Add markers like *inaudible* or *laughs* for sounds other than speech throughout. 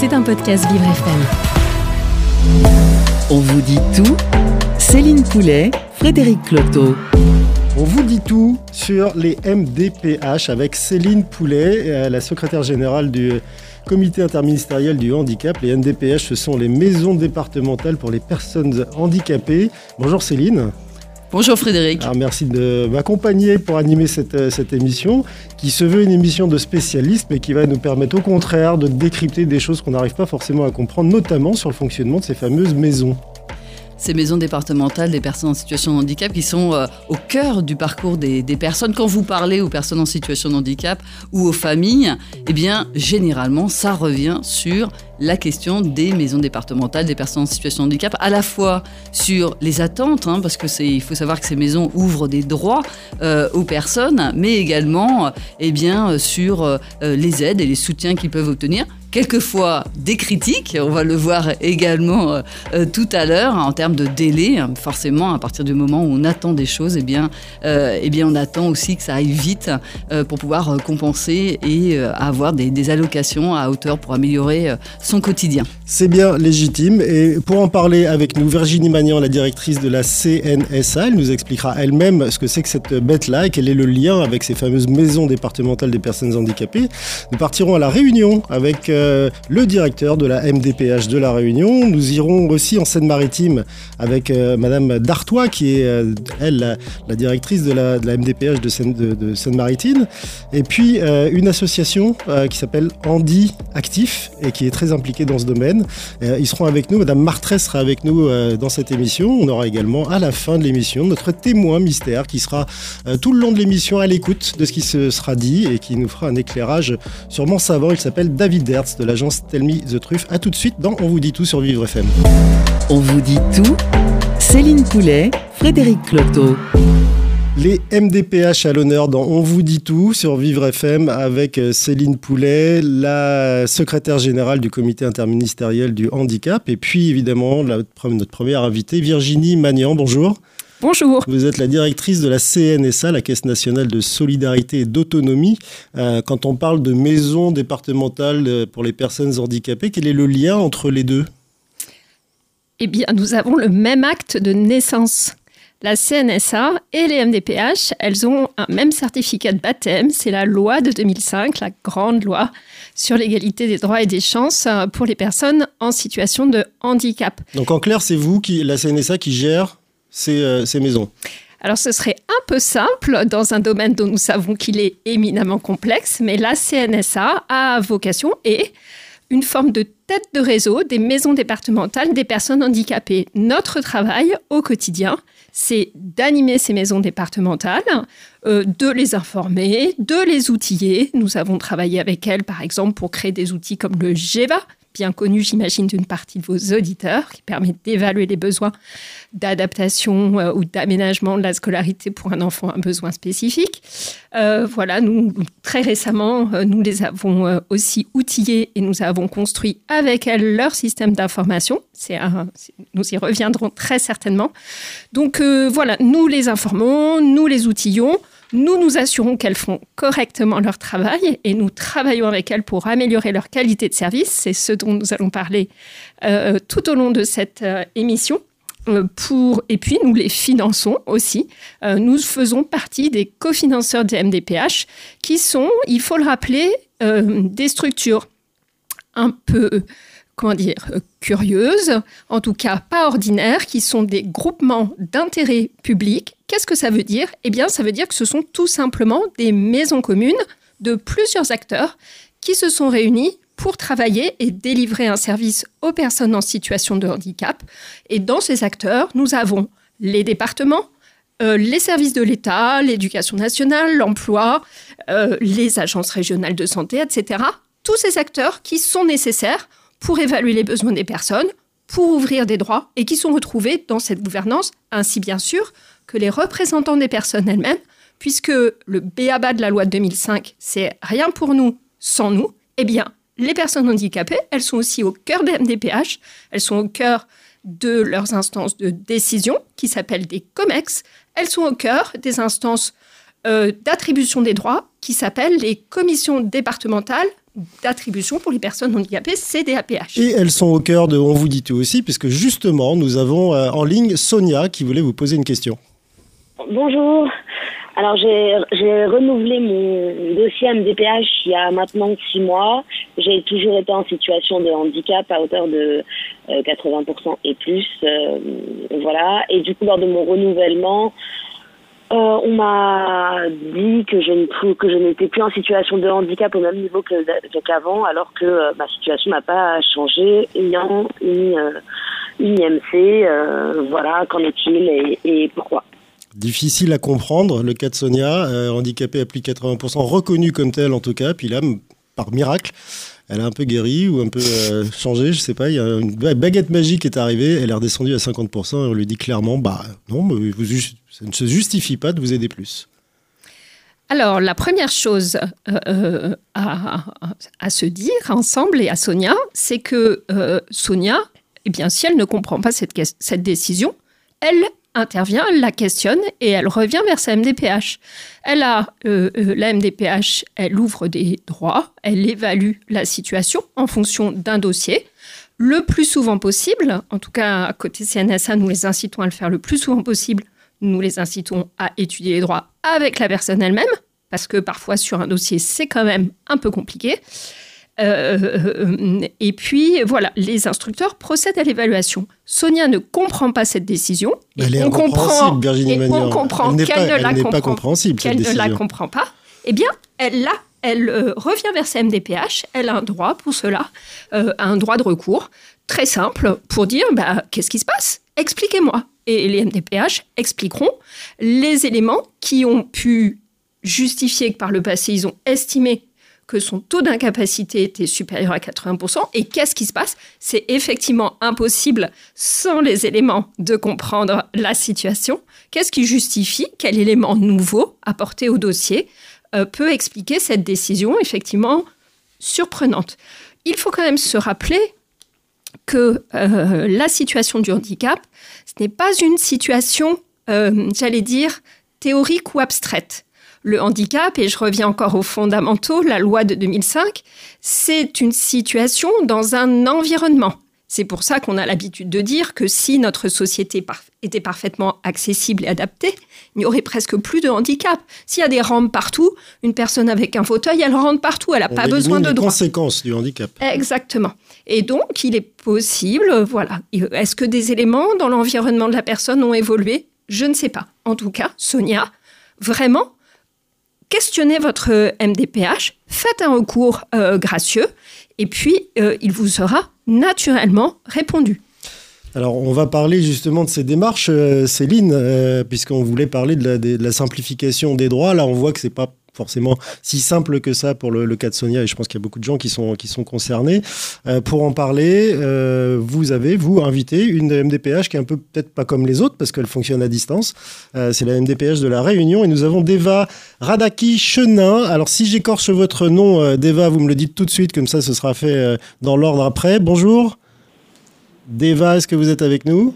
C'est un podcast Vivre FM. On vous dit tout Céline Poulet, Frédéric Cloteau. On vous dit tout sur les MDPH avec Céline Poulet, euh, la secrétaire générale du comité interministériel du handicap. Les MDPH, ce sont les maisons départementales pour les personnes handicapées. Bonjour Céline. Bonjour Frédéric. Alors merci de m'accompagner pour animer cette, euh, cette, émission qui se veut une émission de spécialistes mais qui va nous permettre au contraire de décrypter des choses qu'on n'arrive pas forcément à comprendre, notamment sur le fonctionnement de ces fameuses maisons ces maisons départementales des personnes en situation de handicap qui sont euh, au cœur du parcours des, personnes. Quand vous parlez aux personnes en situation de handicap ou aux familles, eh bien, généralement, ça revient sur la question des maisons départementales des personnes en situation de handicap, à la fois sur les attentes, hein, parce que c'est, il faut savoir que ces maisons ouvrent des droits euh, aux personnes, mais également, eh bien, sur euh, les aides et les soutiens qu'ils peuvent obtenir quelquefois des critiques, on va le voir également euh, euh, tout à l'heure, en termes de délai. Forcément, à partir du moment où on attend des choses, eh bien, euh, eh bien on attend aussi que ça aille vite pour pouvoir compenser et avoir des, des, allocations à hauteur pour améliorer quotidien. C'est bien légitime. Et pour en parler avec nous, Virginie Magnan, la directrice de la CNSA, elle nous expliquera elle-même ce que c'est que cette bête-là et quel est le lien avec ces fameuses maisons départementales des personnes handicapées. Nous partirons à la Réunion avec euh, le directeur de la MDPH de la Réunion. Nous irons aussi en Seine-Maritime avec euh, Madame Dartois, qui est, euh, elle, la, directrice de la, MDPH de, Seine, de, Seine-Maritime. Et puis, une association qui s'appelle Andy Actif et qui est très impliquée dans ce domaine. ils seront avec nous. Madame Martrès sera avec nous dans cette émission. On aura également, à la fin de l'émission, notre témoin mystère qui sera tout le long de l'émission à l'écoute de ce qui se sera dit et qui nous fera un éclairage sûrement savant. Il s'appelle David Dertz de l'agence Tell Me The Truth. A tout de suite dans On vous dit tout sur Vivre FM. On vous dit tout Céline Poulet, Frédéric Cloteau. Les MDPH à l'honneur dans On vous dit tout sur Vivre FM avec euh, Céline Poulet, la secrétaire générale du comité interministériel du handicap et puis évidemment notre première invitée Virginie Magnan. Bonjour. Bonjour. Vous êtes la directrice de la CNSA, la Caisse nationale de solidarité et d'autonomie. Euh, quand on parle de maison départementale euh, pour les personnes handicapées, quel est le lien entre les deux? Eh bien, nous avons le même acte de naissance. La CNSA et les MDPH, elles ont un même certificat de baptême. C'est la loi de 2005, la grande loi sur l'égalité des droits et des chances euh, pour les personnes en situation de handicap. Donc en clair, c'est vous, qui, la CNSA, qui gère euh, ces, maisons alors ce serait un peu simple dans un domaine dont nous savons qu'il est éminemment complexe, mais la CNSA a vocation et une forme de tête de réseau des maisons départementales des personnes handicapées. Notre travail au quotidien, c'est d'animer ces maisons départementales, euh, de les informer, de les outiller. Nous avons travaillé avec elles, par exemple, pour créer des outils comme le GEVA, bien connu, j'imagine, d'une partie de vos auditeurs, qui permet d'évaluer les besoins d'adaptation euh, ou d'aménagement de la scolarité pour un enfant à besoin spécifique. Euh, voilà, nous, très récemment, euh, nous les avons aussi outillés et nous avons construit avec elles leur système d'information. C'est nous y reviendrons très certainement. Donc voilà, nous les informons, nous les outillons. Nous nous assurons qu'elles font correctement leur travail et nous travaillons avec elles pour améliorer leur qualité de service. C'est ce dont nous allons parler tout au long de cette émission. Euh, pour, et puis, nous les finançons aussi. nous faisons partie des cofinanceurs des MDPH qui sont, il faut le rappeler, des structures un peu comment dire, curieuses, en tout cas pas ordinaires, qui sont des groupements d'intérêt public. Qu'est-ce que ça veut dire? Eh bien, ça veut dire que ce sont tout simplement des maisons communes de plusieurs acteurs qui se sont réunis pour travailler et délivrer un service aux personnes en situation de handicap. Et dans ces acteurs, nous avons les départements, euh, les services de l'État, l'éducation nationale, l'emploi, euh, les agences régionales de santé, etc. Tous ces acteurs qui sont nécessaires pour évaluer les besoins des personnes, pour ouvrir des droits et qui sont retrouvés dans cette gouvernance, ainsi bien sûr que les représentants des personnes elles-mêmes, puisque le BABA de la loi de 2005, c'est rien pour nous sans nous, eh bien, les personnes handicapées, elles sont aussi au cœur des MDPH, elles sont au cœur de leurs instances de décision qui s'appellent des COMEX, elles sont au cœur des instances euh, d'attribution des droits qui s'appellent les commissions départementales d'attribution pour les personnes handicapées CDAPH. Et elles sont au cœur de On vous dit tout aussi, puisque justement, nous avons euh, en ligne Sonia qui voulait vous poser une question. Bonjour. Alors j'ai renouvelé mon dossier MDPH il y a maintenant six mois. J'ai toujours été en situation de handicap à hauteur de 80% euh, et plus. Euh, voilà. Et du coup, lors de mon renouvellement, euh, on m'a dit que je ne que je n'étais plus en situation de handicap au même niveau que qu'avant, alors que ma situation n'a pas changé, ayant une, une IMC. voilà, qu'en est-il et pourquoi Difficile à comprendre, le cas de Sonia, euh, handicapée à plus de 80%, reconnue comme telle en tout cas, puis là, par miracle, elle a un peu guéri ou un peu euh, changé, je sais pas, il y a une baguette magique est arrivée, elle est redescendue à 50% et on lui dit clairement, bah non, vous, ça ne se justifie pas de vous aider plus. Alors, la première chose euh, à, à, se dire ensemble et à Sonia, c'est que Sonia, eh bien, si elle ne comprend pas cette, cette décision, elle intervient, elle la questionne et elle revient vers sa MDPH. Elle a euh, euh, la MDPH, elle ouvre des droits, elle évalue la situation en fonction d'un dossier. Le plus souvent possible, en tout cas à côté CNSA, nous les incitons à le faire le plus souvent possible. Nous les incitons à étudier les droits avec la personne elle-même, parce que parfois sur un dossier c'est quand même un peu compliqué. Euh, et puis, voilà, les instructeurs procèdent à l'évaluation. Sonia ne comprend pas cette décision. Elle est on comprend, Virginie et on comprend qu'elle ne, la comprend, pas compréhensible, qu'elle ne la comprend pas. Eh bien, elle, là, elle euh, revient vers sa MDPH. Elle a un droit pour cela, euh, un droit de recours très simple pour dire bah, qu'est-ce qui se passe? Expliquez-moi. Et les MDPH expliqueront les éléments qui ont pu justifier que par le passé, ils ont estimé que son taux d'incapacité était supérieur à 80%. Et qu'est-ce qui se passe? C'est effectivement impossible, sans les éléments, de comprendre la situation. Qu'est-ce qui justifie? Quel élément nouveau apporté au dossier euh, peut expliquer cette décision effectivement surprenante? Il faut quand même se rappeler que euh, la situation du handicap, ce n'est pas une situation, euh, j'allais dire, théorique ou abstraite le handicap, et je reviens encore aux fondamentaux, la loi de 2005, c'est une situation dans un environnement. C'est pour ça qu'on a l'habitude de dire que si notre société était parfaitement accessible et adaptée, il n'y aurait presque plus de handicap. S'il y a des rampes partout, une personne avec un fauteuil, elle rentre partout, elle n'a pas besoin de droits. conséquences du handicap. Exactement. Et donc, il est possible, voilà. Est-ce que des éléments dans l'environnement de la personne ont évolué? Je ne sais pas. En tout cas, Sonia, vraiment, questionnez votre MDPH, faites un recours euh, gracieux, et puis euh, il vous sera naturellement répondu. Alors, on va parler justement de ces démarches, euh, Céline, puisqu'on voulait parler de la, de la, simplification des droits. Là, on voit que c'est pas forcément si simple que ça pour le, cas de Sonia, et je pense qu'il y a beaucoup de gens qui sont, qui sont concernés. Euh, pour en parler, euh, vous avez, vous, invité une MDPH qui est un peu peut-être pas comme les autres, parce qu'elle fonctionne à distance. Euh, c'est la MDPH de la Réunion, et nous avons Deva Radaki Chenin. Alors, si j'écorche votre nom, Deva, vous me le dites tout de suite, comme ça, ce sera fait dans l'ordre après. Bonjour. Deva, est-ce que vous êtes avec nous?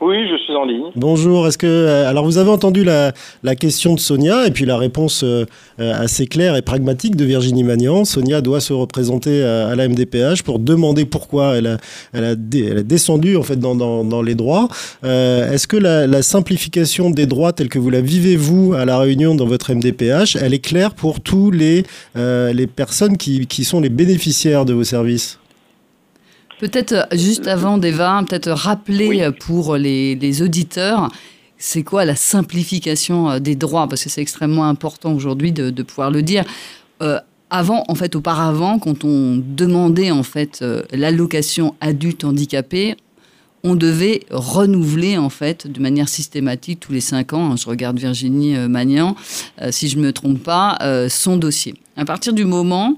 Oui, je suis en ligne. Bonjour. Est-ce que euh, alors vous avez entendu la, question de Sonia et puis la réponse euh, euh, assez claire et pragmatique de Virginie Magnan. Sonia doit se représenter à, la MDPH pour demander pourquoi elle a, elle a, descendu en fait dans, les droits. Est-ce que la, simplification des droits telle que vous la vivez vous à la Réunion dans votre MDPH, elle est claire pour tous les les personnes qui, qui sont les bénéficiaires de vos services? Peut-être euh, juste avant Deva, peut-être rappeler euh, pour les, auditeurs, c'est quoi la simplification euh, des droits? Parce que c'est extrêmement important aujourd'hui de, pouvoir le dire. avant, en fait, auparavant, quand on demandait en fait l'allocation adulte handicapé, on devait renouveler en fait de manière systématique tous les cinq ans. Hein, je regarde Virginie Magnan, si je me trompe pas, son dossier. À partir du moment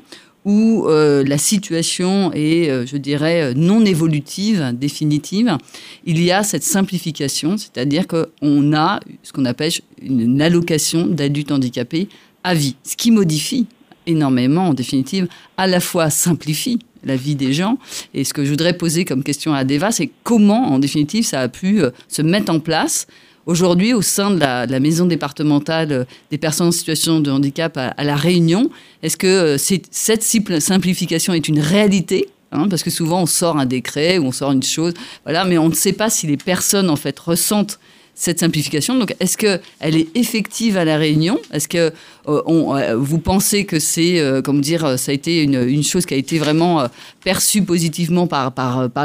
où euh, la situation est, euh, je dirais, euh, non évolutive, définitive, il y a cette simplification, c'est-à-dire qu'on a ce qu'on appelle une allocation d'adultes handicapés à vie, ce qui modifie énormément, en définitive, à la fois simplifie la vie des gens. Et ce que je voudrais poser comme question à Deva, c'est comment, en définitive, ça a pu se mettre en place Aujourd'hui, au sein de la, maison départementale des personnes en situation de handicap à, La Réunion, est-ce que cette simplification est une réalité Hein, parce que souvent on sort un décret ou on sort une chose, voilà, mais on ne sait pas si les personnes en fait ressentent cette simplification. Donc, est-ce qu'elle est effective à la Réunion? Est-ce que euh, euh, vous pensez que c'est, euh, dire, ça a été une, chose qui a été vraiment perçue positivement par,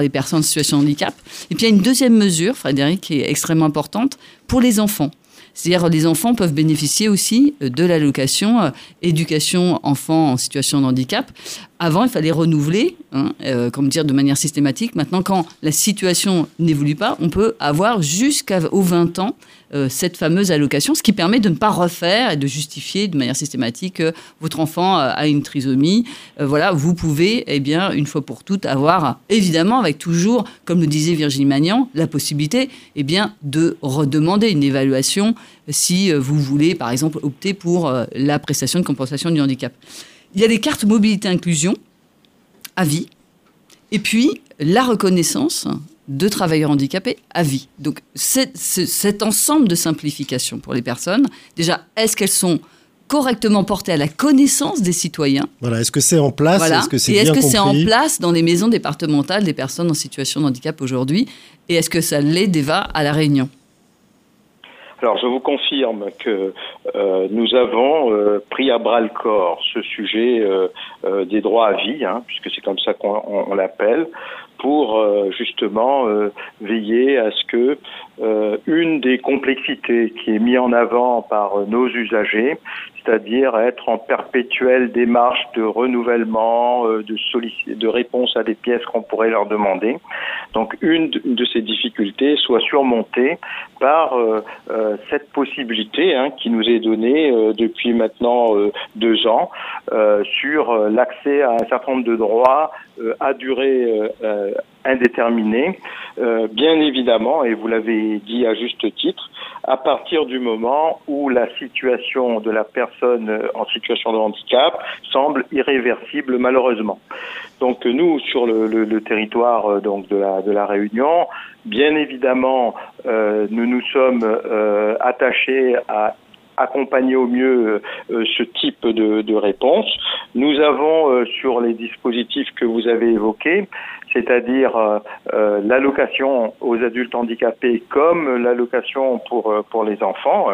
les personnes en situation de handicap? Et puis, il y a une deuxième mesure, Frédéric, qui est extrêmement importante pour les enfants. C'est-à-dire les enfants peuvent bénéficier aussi de l'allocation éducation enfants en situation de handicap. Avant, il fallait renouveler, hein, euh, comme dire, de manière systématique. Maintenant, quand la situation n'évolue pas, on peut avoir jusqu'aux 20 ans euh, cette fameuse allocation, ce qui permet de ne pas refaire et de justifier de manière systématique que votre enfant euh, a une trisomie. Euh, voilà, vous pouvez, eh bien, une fois pour toutes, avoir, évidemment, avec toujours, comme le disait Virginie Magnan, la possibilité, eh bien, de redemander une évaluation si vous voulez, par exemple, opter pour la prestation de compensation du handicap. Il y a les cartes mobilité inclusion à vie, et puis la reconnaissance de travailleurs handicapés à vie. Donc cet ensemble de simplifications pour les personnes, déjà, est-ce qu'elles sont correctement portées à la connaissance des citoyens? Voilà, est-ce que c'est en place? Est-ce que c'est Et est-ce que c'est en place dans les maisons départementales des personnes en situation de handicap aujourd'hui? Et est-ce que ça l'est déjà à la Réunion? Alors, je vous confirme que euh, nous avons euh, pris à bras le corps ce sujet euh, des droits à vie, hein, puisque c'est comme ça qu'on l'appelle pour euh, justement euh, veiller à ce que euh, une des complexités qui est mise en avant par nos usagers, c'est-à-dire être en perpétuelle démarche de renouvellement, de, de réponse à des pièces qu'on pourrait leur demander. Donc une de ces difficultés soit surmontée par cette possibilité hein, qui nous est donnée depuis maintenant deux ans sur l'accès à un certain nombre de droits à durée indéterminé, euh, bien évidemment, et vous l'avez dit à juste titre, à partir du moment où la situation de la personne en situation de handicap semble irréversible malheureusement. Donc nous, sur le, territoire euh, donc de la, Réunion, bien évidemment, euh, nous nous sommes attachés à accompagner au mieux ce type de, de, réponse. Nous avons sur les dispositifs que vous avez évoqués c'est-à-dire euh, euh, l'allocation aux adultes handicapés comme l'allocation pour, euh, pour les enfants,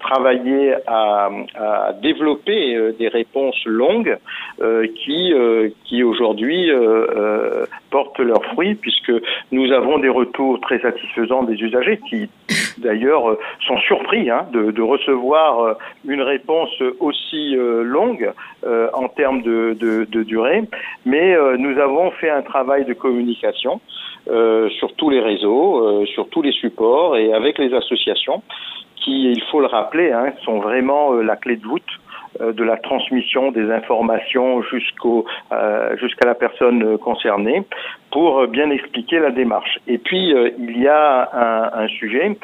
travailler à, à développer des réponses longues qui, qui aujourd'hui portent leurs fruits puisque nous avons des retours très satisfaisants des usagers qui d'ailleurs sont surpris hein, de, recevoir une réponse aussi longue en termes de, durée, mais nous avons fait un travail de communication euh, sur tous les réseaux, euh, sur tous les supports et avec les associations qui, il faut le rappeler, hein, sont vraiment euh, la clé de voûte de la transmission des informations jusqu'au jusqu'à la personne concernée pour bien expliquer la démarche. Et puis il y a un, un sujet,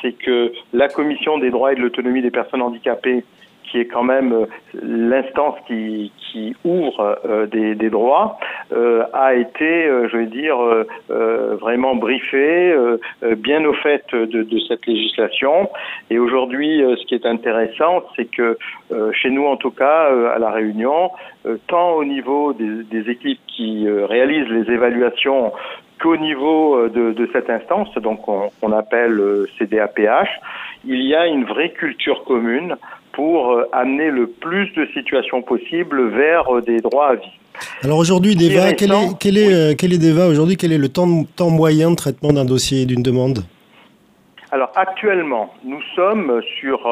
c'est que la commission des droits et de l'autonomie des personnes handicapées qui est quand même euh, l'instance qui, ouvre euh, des, droits, euh, a été, je vais dire, vraiment briefé, bien au fait de, cette législation. Et aujourd'hui, ce qui est intéressant, c'est que chez nous, en tout cas, à la Réunion, tant au niveau des, équipes qui réalisent les évaluations qu'au niveau de, cette instance, donc on, on appelle CDAPH, il y a une vraie culture commune pour euh, amener le plus de situations possibles vers euh, des droits à vie. Alors aujourd'hui, Deva, quel, est, quel, est, euh, quel est Deva aujourd'hui Quel est le temps, temps moyen de traitement d'un dossier et d'une demande? Alors actuellement, nous sommes sur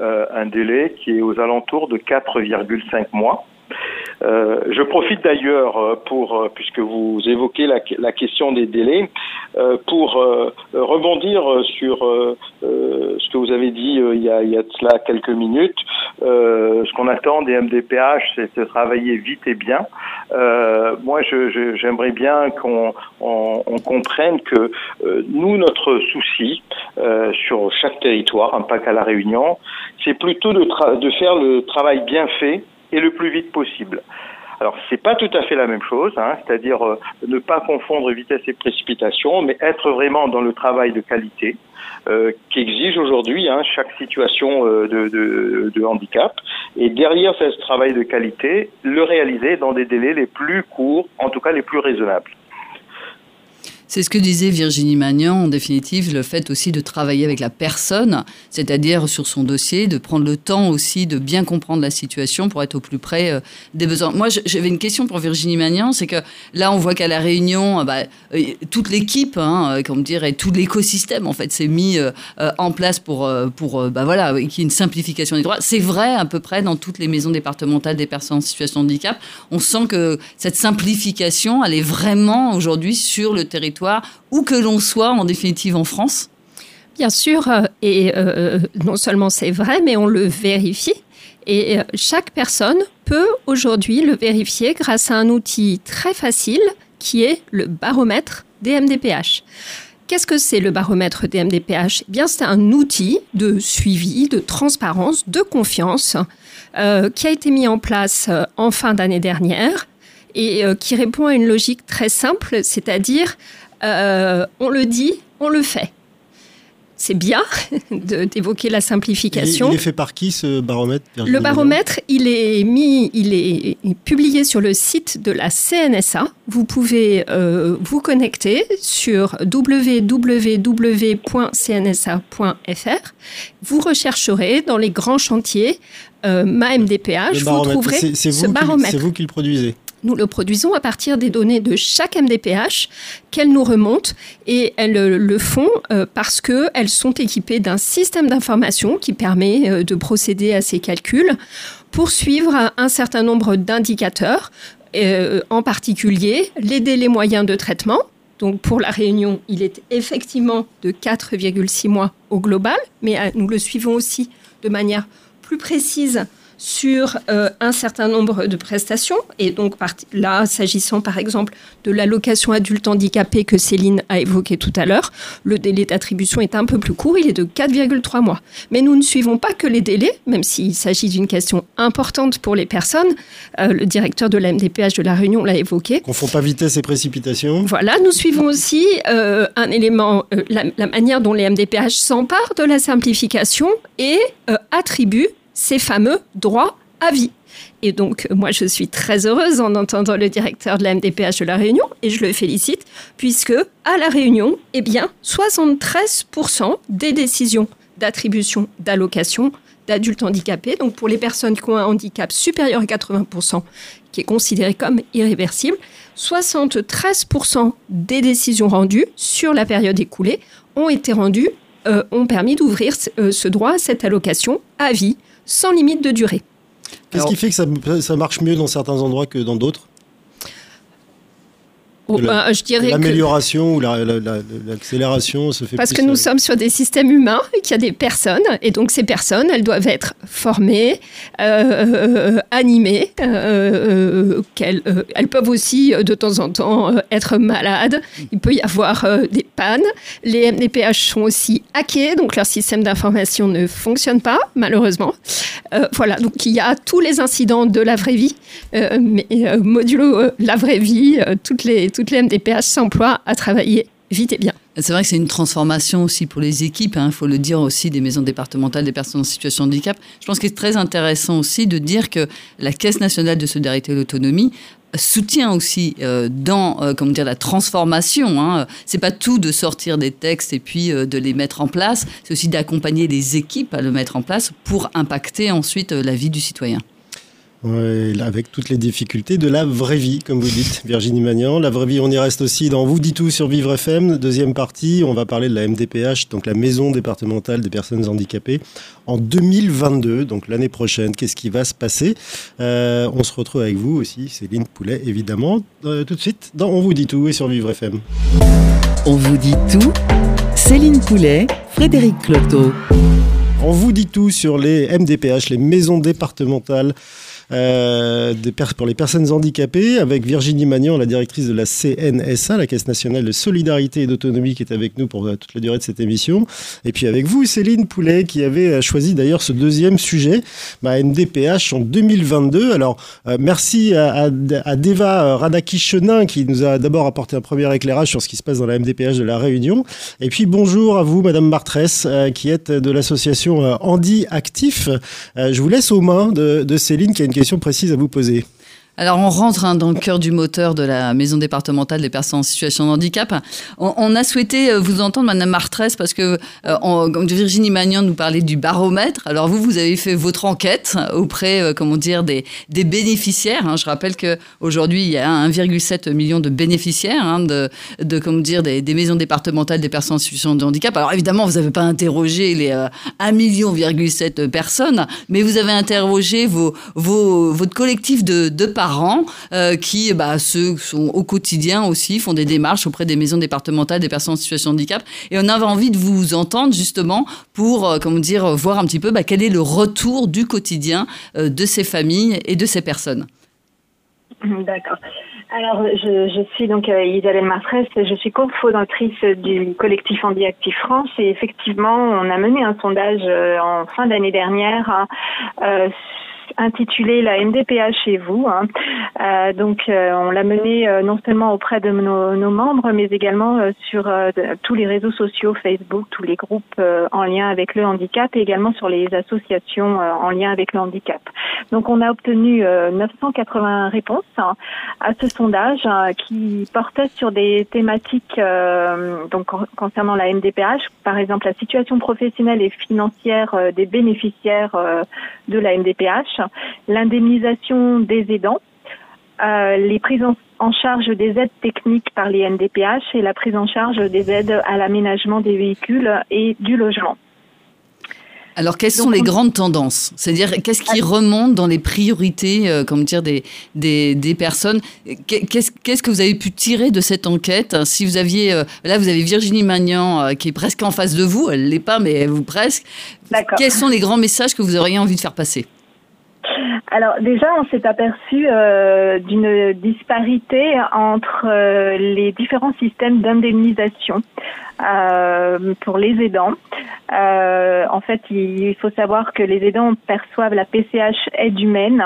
un délai qui est aux alentours de 4,5 mois. Euh, je profite d'ailleurs euh, pour, euh, puisque vous évoquez la, la question des délais, euh, pour euh, rebondir sur ce que vous avez dit il, y a, il y a de cela quelques minutes. ce qu'on attend des MDPH, c'est de travailler vite et bien. moi, j'aimerais bien qu'on on, on comprenne que nous, notre souci sur chaque territoire, pas qu'à la Réunion, c'est plutôt de, de faire le travail bien fait et le plus vite possible. Alors, c'est pas tout à fait la même chose, hein, c'est-à-dire euh, ne pas confondre vitesse et précipitation, mais être vraiment dans le travail de qualité euh, qui exige aujourd'hui hein, chaque situation euh, de, de, de, handicap. Et derrière ce travail de qualité, le réaliser dans des délais les plus courts, en tout cas les plus raisonnables. C'est ce que disait Virginie Magnan, en définitive, le fait aussi de travailler avec la personne, c'est-à-dire sur son dossier, de prendre le temps aussi de bien comprendre la situation pour être au plus près euh, des besoins. Moi, j'avais une question pour Virginie Magnan, c'est que là, on voit qu'à la Réunion, euh, bah, euh, toute l'équipe, hein, comme dire, et tout l'écosystème, en fait, s'est mis en place pour, pour bah, voilà, qu'il y ait une simplification des droits. C'est vrai à peu près dans toutes les maisons départementales des personnes en situation de handicap. On sent que cette simplification, elle est vraiment aujourd'hui sur le territoire où que l'on soit en définitive en France Bien sûr, euh, et euh, euh, non seulement c'est vrai, mais on le vérifie. Et chaque personne peut aujourd'hui le vérifier grâce à un outil très facile qui est le baromètre des MDPH. Qu'est-ce que c'est le baromètre des MDPH eh bien, c'est un outil de suivi, de transparence, de confiance qui a été mis en place en fin d'année dernière et qui répond à une logique très simple, c'est-à-dire euh, on le dit, on le fait. C'est bien *laughs* d'évoquer la simplification. Il est fait par qui ce baromètre Le baromètre, il est mis, il est publié sur le site de la CNSA. Vous pouvez euh, vous connecter sur www.cnsa.fr. Vous rechercherez dans les grands chantiers euh, MDPH. Vous trouverez ce baromètre. C'est vous qui le produisez. Nous le produisons à partir des données de chaque MDPH qu'elles nous remontent et elles le font euh, parce qu'elles sont équipées d'un système d'information qui permet euh, de procéder à ces calculs pour suivre un certain nombre d'indicateurs, euh, en particulier les délais moyens de traitement. Donc pour la Réunion, il est effectivement de 4,6 mois au global, mais nous le suivons aussi de manière plus précise sur euh, un certain nombre de prestations. Et donc là, s'agissant par exemple de l'allocation adulte handicapé que Céline a évoqué tout à l'heure, le délai d'attribution est un peu plus court, il est de 4,3 mois. Mais nous ne suivons pas que les délais, même s'il s'agit d'une question importante pour les personnes. Euh, le directeur de la MDPH de la Réunion l'a évoqué. Confond pas vitesse et précipitation. Voilà, nous suivons aussi euh, un élément, la, la, manière dont les MDPH s'emparent de la simplification et attribuent ces fameux droits à vie. Et donc, moi, je suis très heureuse en entendant le directeur de la MDPH de La Réunion, et je le félicite, puisque à La Réunion, eh bien, 73% des décisions d'attribution d'allocation d'adultes handicapés, donc pour les personnes qui ont un handicap supérieur à 80%, qui est considéré comme irréversible, 73% des décisions rendues sur la période écoulée ont été rendues, euh, ont permis d'ouvrir euh, ce droit à cette allocation à vie sans limite de durée. Qu'est-ce qui fait que ça, marche mieux dans certains endroits que dans d'autres? Je dirais l'amélioration ou l'accélération se fait parce que nous euh, sommes sur des systèmes humains et qu'il y a des personnes et donc ces personnes elles doivent être formées euh, animées euh, qu'elles elles peuvent aussi de temps en temps être malades. Il peut y avoir des pannes. Les MDPH sont aussi hackés donc leur système d'information ne fonctionne pas malheureusement. Voilà donc il y a tous les incidents de la vraie vie mais modulo la vraie vie toutes les toutes les MDPH s'emploient à travailler vite et bien. C'est vrai que c'est une transformation aussi pour les équipes, il hein, faut le dire aussi, des maisons départementales des personnes en situation de handicap. Je pense qu'il est très intéressant aussi de dire que la Caisse nationale de solidarité et d'autonomie soutient aussi euh, dans euh, comment dire la transformation. Hein. C'est pas tout de sortir des textes et puis euh, de les mettre en place. C'est aussi d'accompagner les équipes à le mettre en place pour impacter ensuite la vie du citoyen avec toutes les difficultés de la vraie vie, comme vous dites, Virginie Magnan. La vraie vie, on y reste aussi dans Vous dit tout sur Vivre FM. Deuxième partie, on va parler de la MDPH, donc la Maison départementale des personnes handicapées, en 2022, donc l'année prochaine. Qu'est-ce qui va se passer? Euh, On se retrouve avec vous aussi, Céline Poulet, évidemment, euh, tout de suite dans On vous dit tout et sur Vivre FM. On vous dit tout, Céline Poulet, Frédéric Cloteau. On vous dit tout sur les MDPH, les maisons départementales euh, pour les personnes handicapées, avec Virginie Magnan, la directrice de la CNSA, la Caisse nationale de solidarité et d'autonomie, qui est avec nous pour toute la durée de cette émission. Et puis avec vous, Céline Poulet, qui avait choisi d'ailleurs ce deuxième sujet, ma MDPH en 2022. Alors, merci à, Deva Radakishenin, qui nous a d'abord apporté un premier éclairage sur ce qui se passe dans la MDPH de la Réunion. Et puis bonjour à vous, Madame Martresse, qui est de l'association Handi Actif. Je vous laisse aux mains de, de Céline, qui a une question précise à vous poser. Alors on rentre hein, dans le cœur du moteur de la maison départementale des personnes en situation de handicap. On, a souhaité euh, vous entendre, Madame Martresse, parce que euh, Virginie Magnan nous parlait du baromètre. Alors vous, vous avez fait votre enquête auprès, euh, comment dire, des, bénéficiaires. Hein. Je rappelle que aujourd'hui il y a 1,7 million de bénéficiaires hein, de, de, comment dire, des, maisons départementales des personnes en situation de handicap. Alors évidemment, vous n'avez pas interrogé les 1,7 million personnes, mais vous avez interrogé vos, vos, votre collectif de, de parents parents euh, qui, bah, ceux sont au quotidien aussi, font des démarches auprès des maisons départementales des personnes en situation de handicap. Et on avait envie de vous entendre justement pour, euh, comment dire, voir un petit peu bah, quel est le retour du quotidien euh, de ces familles et de ces personnes. D'accord. Alors, je, suis donc Isabelle Martresse, je suis cofondatrice du collectif Handi Active France et effectivement, on a mené un sondage en fin d'année dernière intitulé la MDPH chez vous. Hein. Euh, donc, euh, on l'a mené euh, non seulement auprès de nos, membres, mais également sur tous les réseaux sociaux, Facebook, tous les groupes en lien avec le handicap et également sur les associations en lien avec le handicap. Donc, on a obtenu 980 réponses hein, à ce sondage hein, qui portait sur des thématiques donc concernant la MDPH, par exemple la situation professionnelle et financière des bénéficiaires de la MDPH, l'indemnisation des aidants, euh, les prises en, charge des aides techniques par les NDPH et la prise en charge des aides à l'aménagement des véhicules et du logement. Alors, quelles sont les grandes tendances? C'est-à-dire, qu'est-ce qui remonte dans les priorités, euh, comme dire, des, des, personnes? Qu'est-ce que vous avez pu tirer de cette enquête? Si vous aviez, euh, là, vous avez Virginie Magnan qui est presque en face de vous, elle l'est pas, mais vous presque. Quels sont les grands messages que vous auriez envie de faire passer? Alors déjà, on s'est aperçu euh, d'une disparité entre euh, les différents systèmes d'indemnisation euh, pour les aidants. en fait, il, faut savoir que les aidants perçoivent la PCH aide humaine.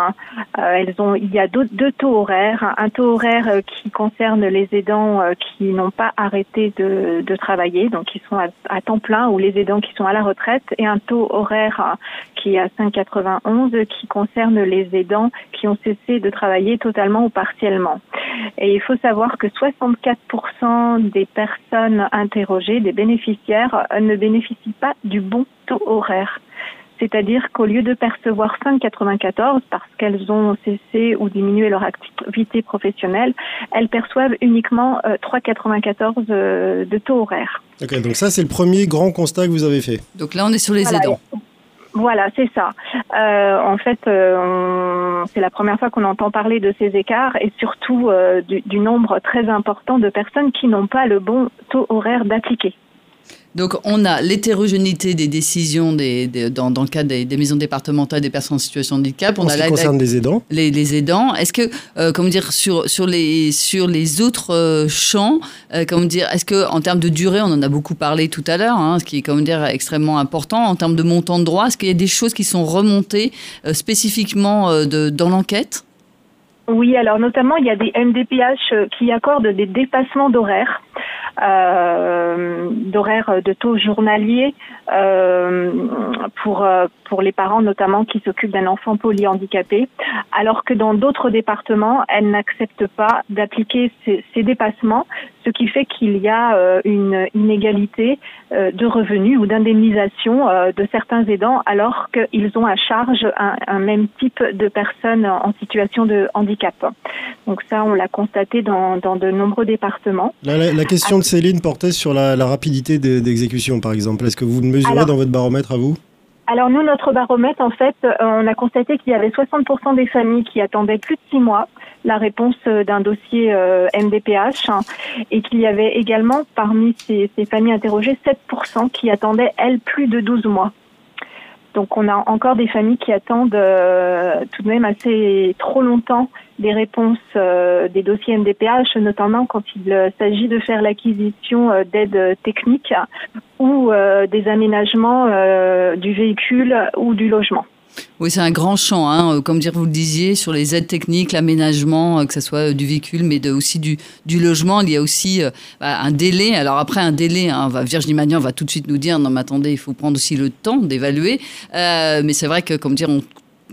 ont, il y a deux, taux horaires. Un taux horaire qui concerne les aidants qui n'ont pas arrêté de, de, travailler, donc qui sont à, à, temps plein, ou les aidants qui sont à la retraite, et un taux horaire qui est à 5,91 qui concerne les aidants qui ont cessé de travailler totalement ou partiellement. Et il faut savoir que 64% des personnes interrogées, des bénéficiaires, ne bénéficient pas du bon taux horaire. C'est-à-dire qu'au lieu de percevoir 5,94 parce qu'elles ont cessé ou diminué leur activité professionnelle, elles perçoivent uniquement 3,94 euh, euh, de taux horaire. Ok, donc ça c'est le premier grand constat que vous avez fait. Donc là on est sur les aidants. Voilà, c'est ça. Euh, en fait, euh, c'est la première fois qu'on entend parler de ces écarts et surtout euh, du, du, nombre très important de personnes qui n'ont pas le bon taux horaire d'appliquer. Donc, on a l'hétérogénéité des décisions des, dans, dans, le cadre des, maisons départementales des personnes en situation de handicap. On en a ce qui concerne les aidants. Les, aidants. Est-ce que, euh, comment dire, sur, sur, les, sur les autres euh, champs, euh, comment dire, est-ce que en termes de durée, on en a beaucoup parlé tout à l'heure, hein, ce qui est, comment dire, extrêmement important. En termes de montant de droit, est-ce qu'il y a des choses qui sont remontées spécifiquement de, dans l'enquête? Oui, alors notamment, il y a des MDPH qui accordent des dépassements d'horaires euh, d'horaires de taux journaliers euh, pour euh, pour les parents notamment qui s'occupent d'un enfant polyhandicapé, alors que dans d'autres départements, elles n'acceptent pas d'appliquer ces, ces, dépassements, ce qui fait qu'il y a euh, une inégalité euh, de revenus ou d'indemnisation de certains aidants, alors qu'ils ont à charge un, un, même type de personnes en situation de handicap. Donc ça, on l'a constaté dans, dans de nombreux départements. La, question de Céline portait sur la, la rapidité d'exécution, par exemple. Est-ce que vous le mesurez dans votre baromètre à vous? Alors nous, notre baromètre, en fait, euh, on a constaté qu'il y avait 60% des familles qui attendaient plus de six mois la réponse euh, d'un dossier euh, MDPH hein, et qu'il y avait également parmi ces, ces familles interrogées 7% qui attendaient, elles, plus de 12 mois. Donc on a encore des familles qui attendent tout de même assez trop longtemps des réponses des dossiers MDPH, notamment quand il s'agit de faire l'acquisition d'aides techniques ou des aménagements du véhicule ou du logement. Oui, c'est un grand champ, hein, euh, comme dire, vous le disiez, sur les aides techniques, l'aménagement, euh, que ce soit euh, du véhicule, mais aussi du, logement. Il y a aussi bah, un délai. Alors après, un délai, hein, Virginie Magnan va tout de suite nous dire, non mais attendez, il faut prendre aussi le temps d'évaluer. mais c'est vrai que, comme dire, on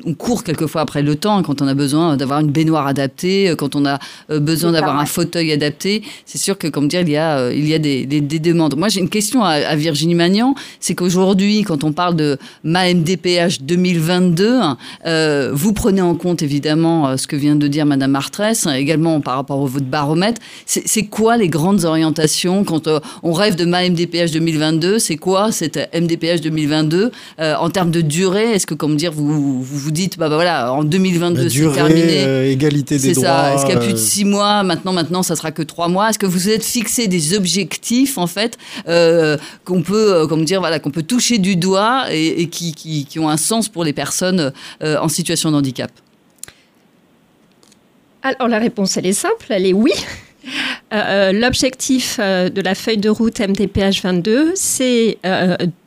on court quelquefois après le temps quand on a besoin d'avoir une baignoire adaptée, quand on a euh, besoin d'avoir un fauteuil adapté. C'est sûr que, comme dire, il y a, euh, il y a des, demandes. Moi, j'ai une question à, Virginie Magnan. C'est qu'aujourd'hui, quand on parle de ma MDPH 2022, euh, vous prenez en compte évidemment ce que vient de dire Madame Martress, également par rapport au votre baromètre. C'est quoi les grandes orientations quand on rêve de ma MDPH 2022 C'est quoi cette MDPH 2022 en termes de durée? Est-ce que, comme dire, vous, vous vous dites, bah, bah, voilà, en 2022, c'est terminé. Euh, égalité des droits. C'est ça. Est-ce qu'il y a plus de euh, six mois Maintenant, maintenant, ça sera que trois mois? Est-ce que vous êtes fixé des objectifs, en fait, euh, qu'on peut, comme dire, voilà, qu'on peut toucher du doigt et, qui, qui, qui, ont un sens pour les personnes en situation de handicap? Alors la réponse, elle est simple, elle est oui. L'objectif de la feuille de route MDPH 22, c'est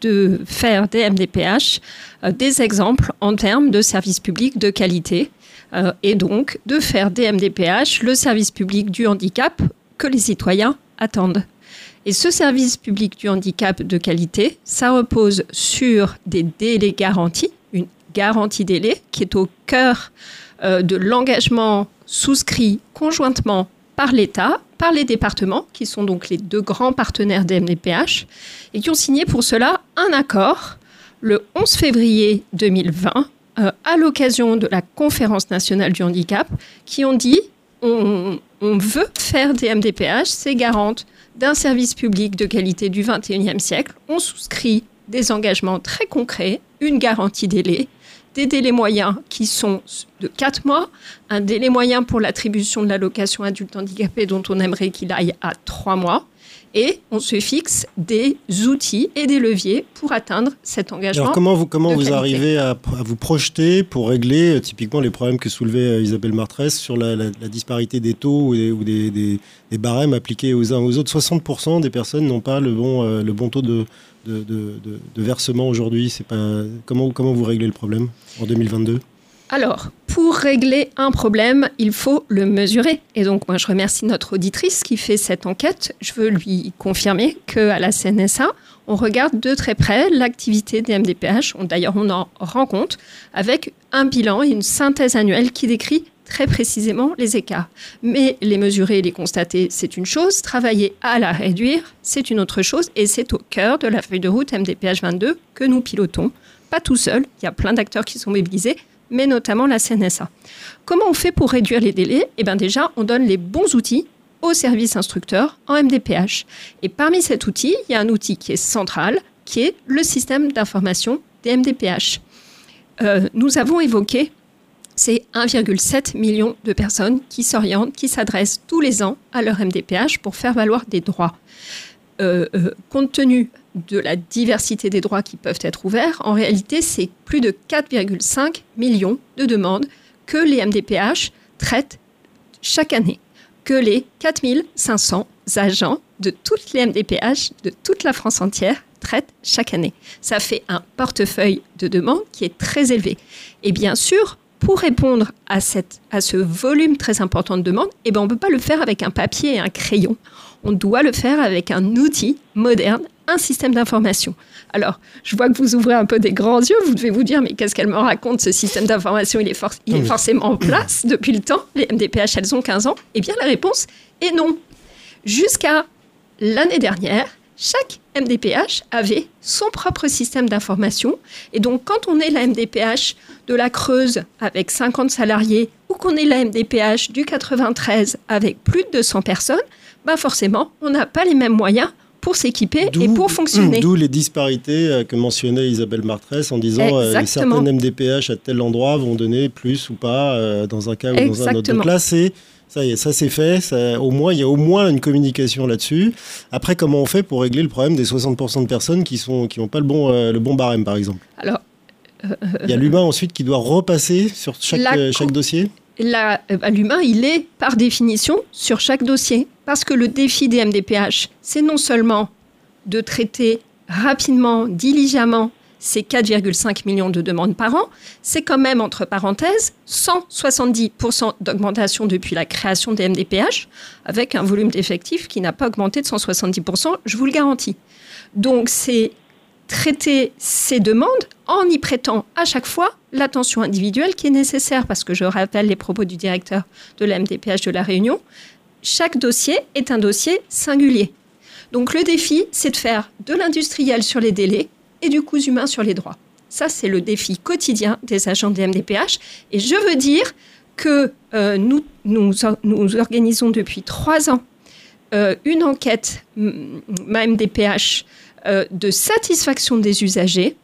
de faire des MDPH euh, des exemples en termes de services publics de qualité euh, et donc de faire des MDPH le service public du handicap que les citoyens attendent. Et ce service public du handicap de qualité, ça repose sur des délais garantis, une garantie délai qui est au cœur euh, de l'engagement souscrit conjointement par l'État, par les départements, qui sont donc les deux grands partenaires des MDPH, et qui ont signé pour cela un accord le 11 février 2020, euh, à l'occasion de la conférence nationale du handicap, qui ont dit on, veut faire des MDPH, c'est garante d'un service public de qualité du 21e siècle. On souscrit des engagements très concrets, une garantie délai, des délais moyens qui sont de 4 mois, un délai moyen pour l'attribution de l'allocation adulte handicapé dont on aimerait qu'il aille à 3 mois, et on se fixe des outils et des leviers pour atteindre cet engagement. Alors comment vous, comment vous arrivez à, vous projeter pour régler euh, typiquement les problèmes que soulevait euh, Isabelle Martresse sur la, disparité des taux ou, des, des, barèmes appliqués aux uns aux autres? 60% des personnes n'ont pas le bon, euh, le bon taux de, de, versement aujourd'hui. Comment, comment vous réglez le problème en 2022 alors, pour régler un problème, il faut le mesurer. Et donc, moi, je remercie notre auditrice qui fait cette enquête. Je veux lui confirmer qu'à la CNSA, on regarde de très près l'activité des MDPH. D'ailleurs, on en rend compte avec un bilan et une synthèse annuelle qui décrit très précisément les écarts. Mais les mesurer et les constater, c'est une chose. Travailler à la réduire, c'est une autre chose. Et c'est au cœur de la feuille de route MDPH 22 que nous pilotons. Pas tout seul, il y a plein d'acteurs qui sont mobilisés, mais notamment la CNSA. Comment on fait pour réduire les délais? Eh bien déjà, on donne les bons outils aux services instructeurs en MDPH. Et parmi cet outil, il y a un outil qui est central, qui est le système d'information des MDPH. Euh, nous avons évoqué ces 1,7 million de personnes qui s'orientent, qui s'adressent tous les ans à leur MDPH pour faire valoir des droits. Euh, euh, compte tenu de la diversité des droits qui peuvent être ouverts, en réalité, c'est plus de 4,5 millions de demandes que les MDPH traitent chaque année, que les 4500 agents de toutes les MDPH de toute la France entière traitent chaque année. Ça fait un portefeuille de demandes qui est très élevé. Et bien sûr, pour répondre à, cette, à ce volume très important de demandes, eh ben on ne peut pas le faire avec un papier et un crayon. On doit le faire avec un outil moderne un système d'information. Alors, je vois que vous ouvrez un peu des grands yeux, vous devez vous dire, mais qu'est-ce qu'elle me raconte, ce système d'information, il est, il est forcément en place depuis le temps, les MDPH, elles ont 15 ans Eh bien, la réponse est non. Jusqu'à l'année dernière, chaque MDPH avait son propre système d'information. Et donc, quand on est la MDPH de la Creuse avec 50 salariés ou qu'on est la MDPH du 93 avec plus de 200 personnes, ben forcément, on n'a pas les mêmes moyens pour s'équiper et pour fonctionner. D'où les disparités euh, que mentionnait Isabelle Martresse en disant que euh, certaines MDPH à tel endroit vont donner plus ou pas euh, dans un cas ou dans un autre. Donc là, c'est ça y est, ça c'est fait. Ça, au moins, il y a au moins une communication là-dessus. Après, comment on fait pour régler le problème des 60% de personnes qui sont qui n'ont pas le bon le bon barème, par exemple? Alors, Il y a l'humain ensuite qui doit repasser sur chaque, La chaque dossier? Euh, bah, l'humain, il est par définition sur chaque dossier. Parce que le défi des MDPH, c'est non seulement de traiter rapidement, diligemment ces 4,5 millions de demandes par an, c'est quand même, entre parenthèses, 170% d'augmentation depuis la création des MDPH, avec un volume d'effectifs qui n'a pas augmenté de 170%, je vous le garantis. Donc, c'est traiter ces demandes en y prêtant à chaque fois l'attention individuelle qui est nécessaire, parce que je rappelle les propos du directeur de la MDPH de la Réunion, chaque dossier est un dossier singulier. Donc le défi, c'est de faire de l'industriel sur les délais et du coût humain sur les droits. Ça, c'est le défi quotidien des agents des MDPH. Et je veux dire que euh, nous, nous, or- nous organisons depuis trois ans euh, une enquête, m- ma MDPH, euh, de satisfaction des usagers.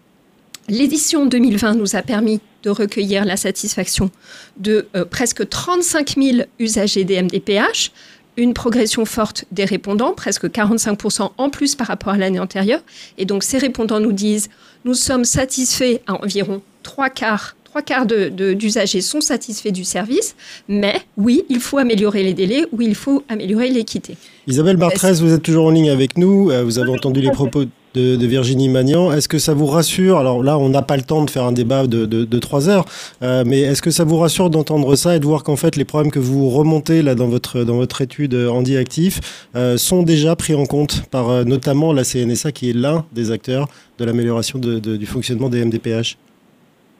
L'édition 2020 nous a permis de recueillir la satisfaction de presque 35 000 usagers des MDPH, une progression forte des répondants, presque 45% en plus par rapport à l'année antérieure. Et donc ces répondants nous disent, nous sommes satisfaits à environ trois quarts. Trois quarts de- de- d'usagers sont satisfaits du service, mais oui, il faut améliorer les délais, oui, il faut améliorer l'équité. Isabelle Bartrès, vous êtes toujours en ligne avec nous. Euh, Vous avez entendu les propos de, Virginie Magnan. Est-ce que ça vous rassure? Alors là, on n'a pas le temps de faire un débat de, trois heures, euh, mais est-ce que ça vous rassure d'entendre ça et de voir qu'en fait les problèmes que vous remontez là dans votre étude Handy Actif euh, sont déjà pris en compte par euh, notamment la CNSA qui est l'un des acteurs de l'amélioration du fonctionnement des MDPH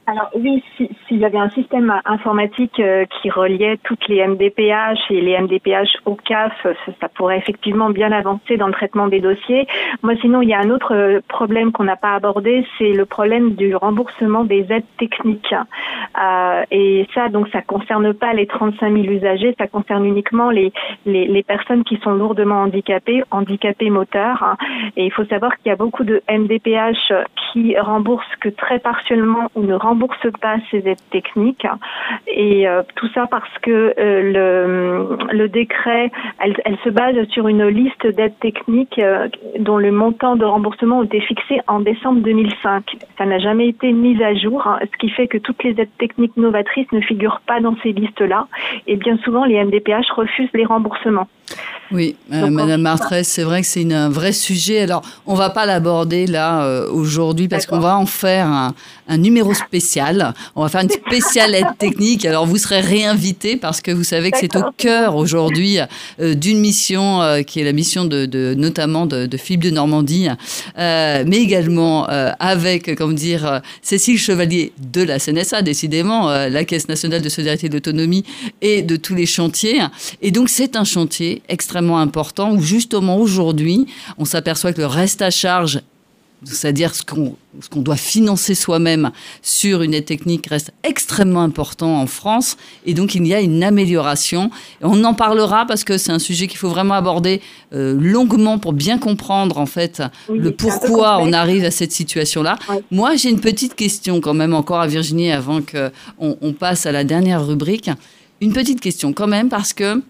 Alors oui, si- s'il y avait un système informatique euh, qui reliait toutes les MDPH et les MDPH au CAF, ça, ça pourrait effectivement bien avancer dans le traitement des dossiers. Moi, sinon, il y a un autre euh, problème qu'on n'a pas abordé, c'est le problème du remboursement des aides techniques. Euh, et ça, donc, ça concerne pas les 35 000 usagers, ça concerne uniquement les, les, les personnes qui sont lourdement handicapées, handicapées moteurs. Et il faut savoir qu'il y a beaucoup de MDPH qui remboursent que très partiellement ou ne remboursent pas ces aides techniques. Et euh, tout ça parce que euh, le, le décret, elle, elle se base sur une liste d'aides techniques euh, dont le montant de remboursement a été fixé en décembre 2005. Ça n'a jamais été mis à jour, hein, ce qui fait que toutes les aides techniques novatrices ne figurent pas dans ces listes-là. Et bien souvent, les MDPH refusent les remboursements. Oui, euh, Madame Martrès, c'est vrai que c'est un vrai sujet. Alors, on va pas l'aborder là euh, aujourd'hui parce qu'on va en faire un, un numéro spécial. On va faire une spéciale aide *laughs* technique. Alors, vous serez réinvité parce que vous savez que c'est au cœur aujourd'hui euh, d'une mission euh, qui est la mission de, de- notamment de, de Philippe de Normandie, mais également avec, comment dire, Cécile Chevalier de la CNSA, décidément, euh, la Caisse nationale de solidarité et d'autonomie et de tous les chantiers. Et donc, c'est un chantier extrêmement important où, justement, aujourd'hui, on s'aperçoit que le reste à charge, c'est-à-dire ce qu'on ce qu'on doit financer soi-même sur une aide technique reste extrêmement important en France et donc il y a une amélioration. Et on en parlera parce que c'est un sujet qu'il faut vraiment aborder euh, longuement pour bien comprendre en fait Oui, le pourquoi on arrive à cette situation-là. Moi j'ai une petite question quand même encore à Virginie avant qu'on on passe à la dernière rubrique. Une petite question quand même parce que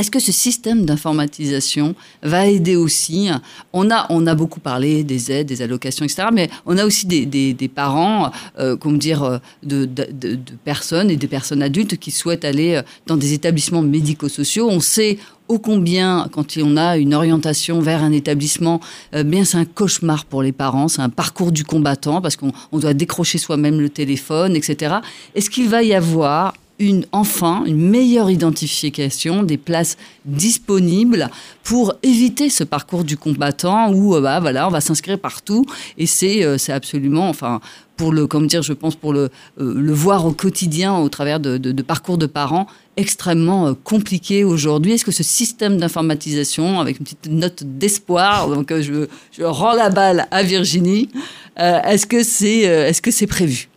est-ce que ce système d'informatisation va aider aussi? On a, on a beaucoup parlé des aides, des allocations, etc. Mais on a aussi des, des, parents, euh, comment dire, euh, de, de, personnes et des personnes adultes qui souhaitent aller euh, dans des établissements médico-sociaux. On sait ô combien, quand on a une orientation vers un établissement, bien c'est un cauchemar pour les parents, c'est un parcours du combattant parce qu'on on doit décrocher soi-même le téléphone, etc. Est-ce qu'il va y avoir une, enfin une meilleure identification des places disponibles pour éviter ce parcours du combattant où euh, bah, voilà, on va s'inscrire partout et c'est euh, c'est absolument, enfin, pour le, comme dire, je pense pour le, euh, le voir au quotidien au travers de, parcours de parents extrêmement compliqué aujourd'hui. Est-ce que ce système d'informatisation, avec une petite note d'espoir, donc je, rends la balle à Virginie, est-ce que c'est est-ce que c'est prévu?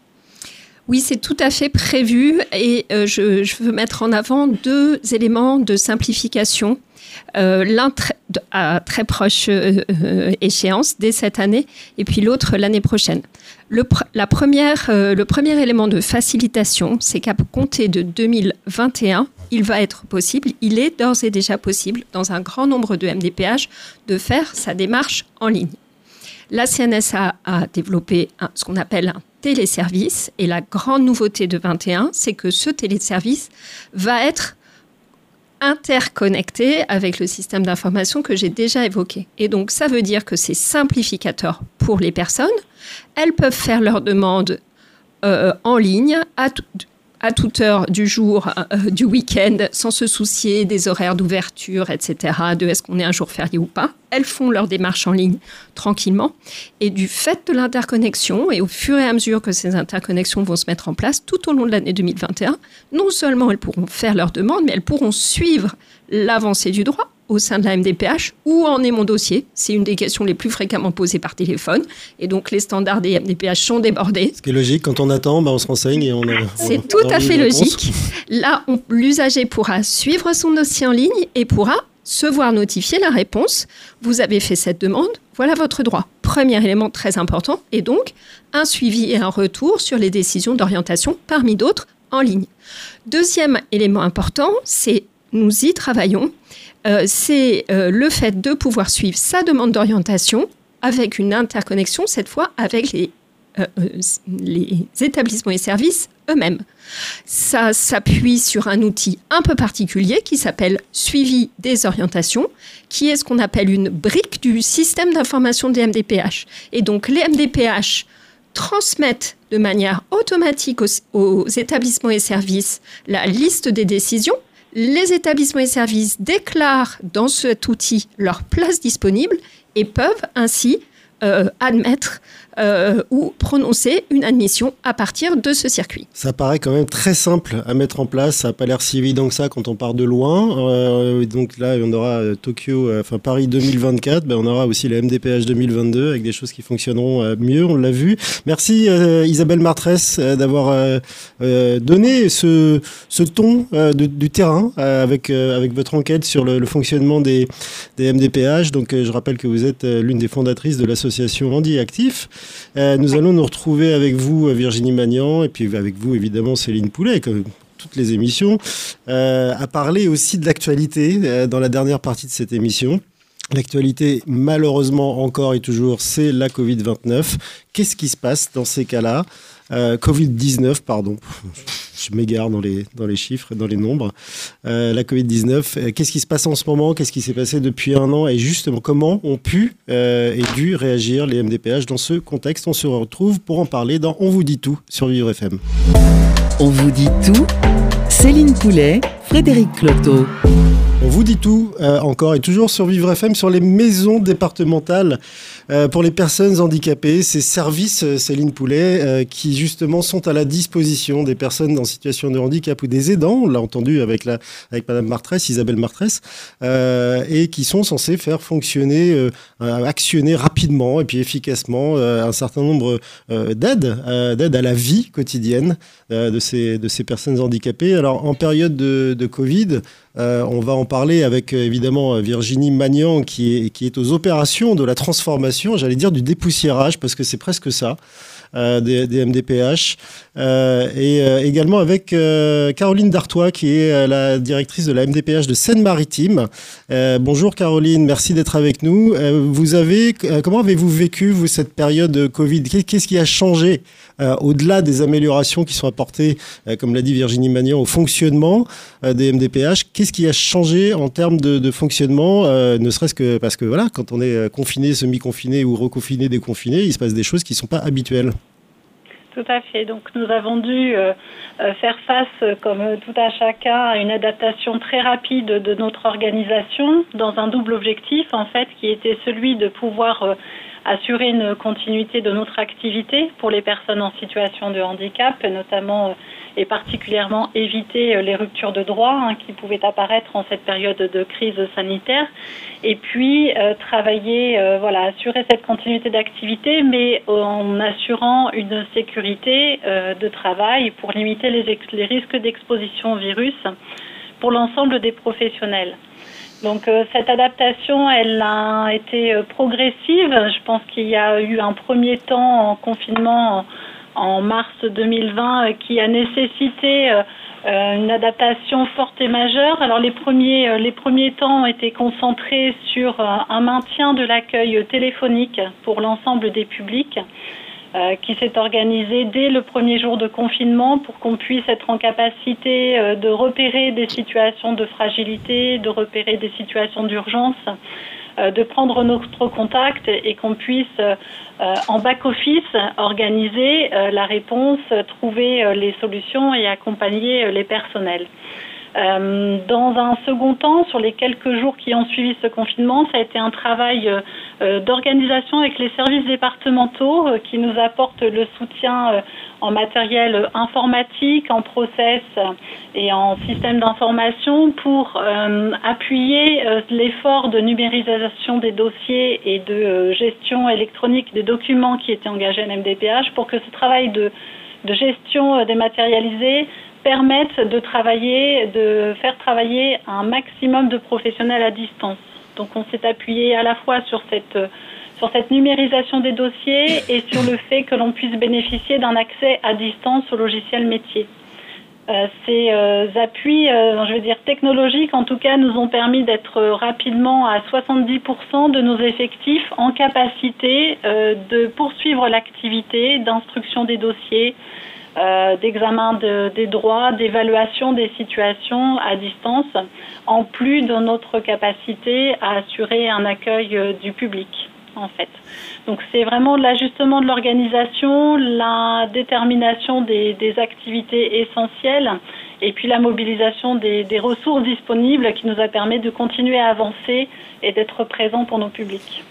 Oui, c'est tout à fait prévu et euh, je, veux mettre en avant deux éléments de simplification. Euh, L'un à très proche euh, échéance dès cette année et puis l'autre l'année prochaine. Le, la première, le premier élément de facilitation, c'est qu'à compter de 2021, il va être possible, il est d'ores et déjà possible dans un grand nombre de MDPH de faire sa démarche en ligne. La CNSA a développé un- ce qu'on appelle un téléservice. Et la grande nouveauté de 21, c'est que ce téléservice va être interconnecté avec le système d'information que j'ai déjà évoqué. Et donc, ça veut dire que c'est simplificateur pour les personnes. Elles peuvent faire leurs demandes euh, en ligne à, à toute heure du jour, euh, du week-end, sans se soucier des horaires d'ouverture, etc., de est-ce qu'on est un jour férié ou pas. Elles font leur démarche en ligne tranquillement. Et du fait de l'interconnexion, et au fur et à mesure que ces interconnexions vont se mettre en place tout au long de l'année 2021, non seulement elles pourront faire leurs demandes, mais elles pourront suivre l'avancée du droit au sein de la MDPH Où en est mon dossier C'est une des questions les plus fréquemment posées par téléphone. Et donc, les standards des MDPH sont débordés. Ce qui est logique, quand on attend, bah, on se renseigne et on a. C'est tout à fait logique. Là, l'usager pourra suivre son dossier en ligne et pourra se voir notifier la réponse. Vous avez fait cette demande, voilà votre droit. Premier élément très important, et donc un suivi et un retour sur les décisions d'orientation, parmi d'autres, en ligne. Deuxième élément important, c'est nous y travaillons. Euh, c'est euh, le fait de pouvoir suivre sa demande d'orientation avec une interconnexion, cette fois avec euh, les établissements et services eux-mêmes. Ça s'appuie sur un outil un peu particulier qui s'appelle suivi des orientations, qui est ce qu'on appelle une brique du système d'information des MDPH. Et donc les MDPH transmettent de manière automatique aux établissements et services la liste des décisions les établissements et services déclarent dans cet outil leur place disponible et peuvent ainsi euh, admettre euh, ou prononcer une admission à partir de ce circuit. Ça paraît quand même très simple à mettre en place. Ça n'a pas l'air si évident que ça quand on part de loin. Euh, donc là, on aura Tokyo, enfin Paris 2024. Ben, on aura aussi la MDPH 2022 avec des choses qui fonctionneront mieux. On l'a vu. Merci Isabelle Martresse d'avoir donné ce, ce ton du terrain avec, avec votre enquête sur le, fonctionnement des, des MDPH. Donc je rappelle que vous êtes l'une des fondatrices de l'association Andy Actif. Euh, nous allons nous retrouver avec vous, euh, Virginie Magnan, et puis avec vous, évidemment, Céline Poulet, comme toutes les émissions, euh, à parler aussi de l'actualité dans la dernière partie de cette émission. L'actualité, malheureusement, encore et toujours, c'est la Covid-29. Qu'est-ce qui se passe dans ces cas-là? Covid-19, pardon je m'égare dans les, dans les chiffres, dans les nombres. Euh, la Covid-19, euh, qu'est-ce qui se passe en ce moment? Qu'est-ce qui s'est passé depuis un an? Et justement, comment ont pu euh, et dû réagir les MDPH dans ce contexte? On se retrouve pour en parler dans On vous dit tout sur Vivre FM. On vous dit tout Céline Poulet, Frédéric Cloteau. On vous dit tout encore et toujours sur Vivre FM sur les maisons départementales euh, pour les personnes handicapées, ces services, euh, Céline Poulet, euh, qui justement sont à la disposition des personnes en situation de handicap ou des aidants, on l'a entendu avec, la, avec Madame Martresse, Isabelle Martresse, et qui sont censés faire fonctionner, actionner rapidement et puis efficacement un certain nombre d'aides, d'aides à la vie quotidienne de, ces, de ces personnes handicapées. Alors en période de, de Covid, on va en parler avec évidemment Virginie Magnan qui est, qui est aux opérations de la transformation j'allais dire du dépoussiérage, parce que c'est presque ça. Euh, des, MDPH, euh, et euh, également avec Caroline Dartois, qui est la directrice de la MDPH de Seine-Maritime. bonjour Caroline, merci d'être avec nous. vous avez, comment avez-vous vécu vous cette période Covid? Qu'est-ce qui a changé au-delà des améliorations qui sont apportées, comme l'a dit Virginie Magnan, au fonctionnement des MDPH Qu'est-ce qui a changé en termes de, de fonctionnement, ne serait-ce que parce que voilà, quand on est confiné, semi-confiné ou reconfiné, déconfiné, il se passe des choses qui ne sont pas habituelles. Tout à fait. Donc nous avons dû euh, euh, faire face, euh, comme tout à chacun, à une adaptation très rapide de notre organisation dans un double objectif, en fait, qui était celui de pouvoir assurer une continuité de notre activité pour les personnes en situation de handicap, notamment et particulièrement éviter les ruptures de droit hein, qui pouvaient apparaître en cette période de crise sanitaire et puis euh, travailler, euh, voilà, assurer cette continuité d'activité, mais en assurant une sécurité euh, de travail pour limiter les, les risques d'exposition au virus pour l'ensemble des professionnels. Donc cette adaptation, elle a été progressive. Je pense qu'il y a eu un premier temps en confinement en mars 2020 qui a nécessité euh, une adaptation forte et majeure. Alors les premiers, euh, les premiers temps ont été concentrés sur euh, un maintien de l'accueil téléphonique pour l'ensemble des publics. euh, qui s'est organisé dès le premier jour de confinement pour qu'on puisse être en capacité euh, de repérer des situations de fragilité, de repérer des situations d'urgence, euh, de prendre notre contact et qu'on puisse en back-office organiser la réponse, trouver les solutions et accompagner les personnels. Euh, dans un second temps, sur les quelques jours qui ont suivi ce confinement, ça a été un travail euh, d'organisation avec les services départementaux euh, qui nous apportent le soutien en matériel informatique, en process et en système d'information pour appuyer l'effort de numérisation des dossiers et de gestion électronique des documents qui étaient engagés à l'MDPH pour que ce travail de gestion dématérialisée permettent de travailler, de faire travailler un maximum de professionnels à distance. Donc on s'est appuyé à la fois sur cette sur cette numérisation des dossiers et sur le fait que l'on puisse bénéficier d'un accès à distance au logiciel métier. Euh, ces euh, appuis, euh, je veux dire technologiques, en tout cas, nous ont permis d'être rapidement à 70% de nos effectifs en capacité de poursuivre l'activité d'instruction des dossiers, euh, d'examen des droits, d'évaluation des situations à distance, en plus de notre capacité à assurer un accueil euh, du public, en fait. Donc c'est vraiment l'ajustement de l'organisation, la détermination des, activités essentielles et puis la mobilisation des, des ressources disponibles qui nous a permis de continuer à avancer et d'être présents pour nos publics.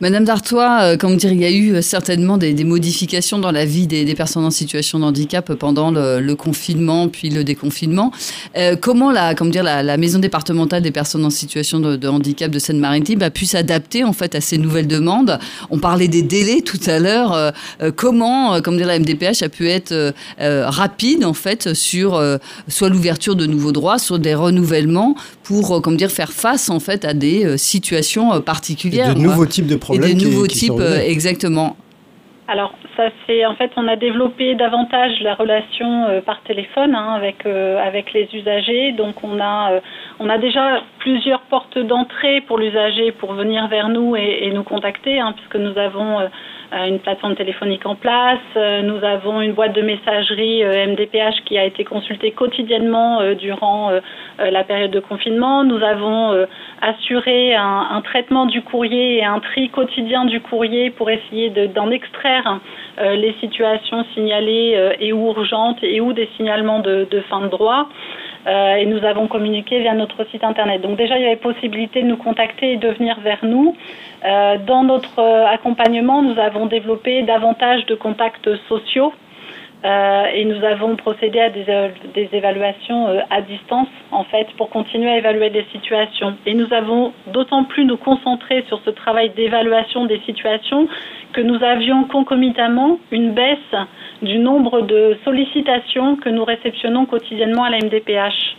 Madame Dartois, euh, comment dire, il y a eu euh, certainement des, modifications dans la vie des, personnes en situation de handicap pendant le, confinement puis le déconfinement. Euh, comment la, maison départementale des personnes en situation de, handicap de Seine-Maritime a pu s'adapter en fait à ces nouvelles demandes? On parlait des délais tout à l'heure. comment, comme dire, la MDPH a pu être rapide en fait sur soit l'ouverture de nouveaux droits, soit des renouvellements pour, comme dire, faire face en fait à des situations particulières. de nouveaux types de problèmes et des nouveaux types, euh, exactement. Alors, ça c'est en fait, on a développé davantage la relation euh, par téléphone hein, avec euh, avec les usagers. Donc, on a on a déjà plusieurs portes d'entrée pour l'usager pour venir vers nous et, nous contacter, hein, puisque nous avons une plateforme téléphonique en place. Nous avons une boîte de messagerie MDPH qui a été consultée quotidiennement durant la période de confinement. Nous avons assuré un, traitement du courrier et un tri quotidien du courrier pour essayer d'en extraire euh, les situations signalées euh, et ou urgentes et ou des signalements de, fin de droit. Euh, et nous avons communiqué via notre site internet. Donc déjà, il y avait possibilité de nous contacter et de venir vers nous. dans notre accompagnement, nous avons développé davantage de contacts sociaux euh, et nous avons procédé à des, euh, évaluations euh, à distance, en fait, pour continuer à évaluer des situations. Et nous avons d'autant plus nous concentrer sur ce travail d'évaluation des situations que nous avions concomitamment une baisse du nombre de sollicitations que nous réceptionnons quotidiennement à la MDPH.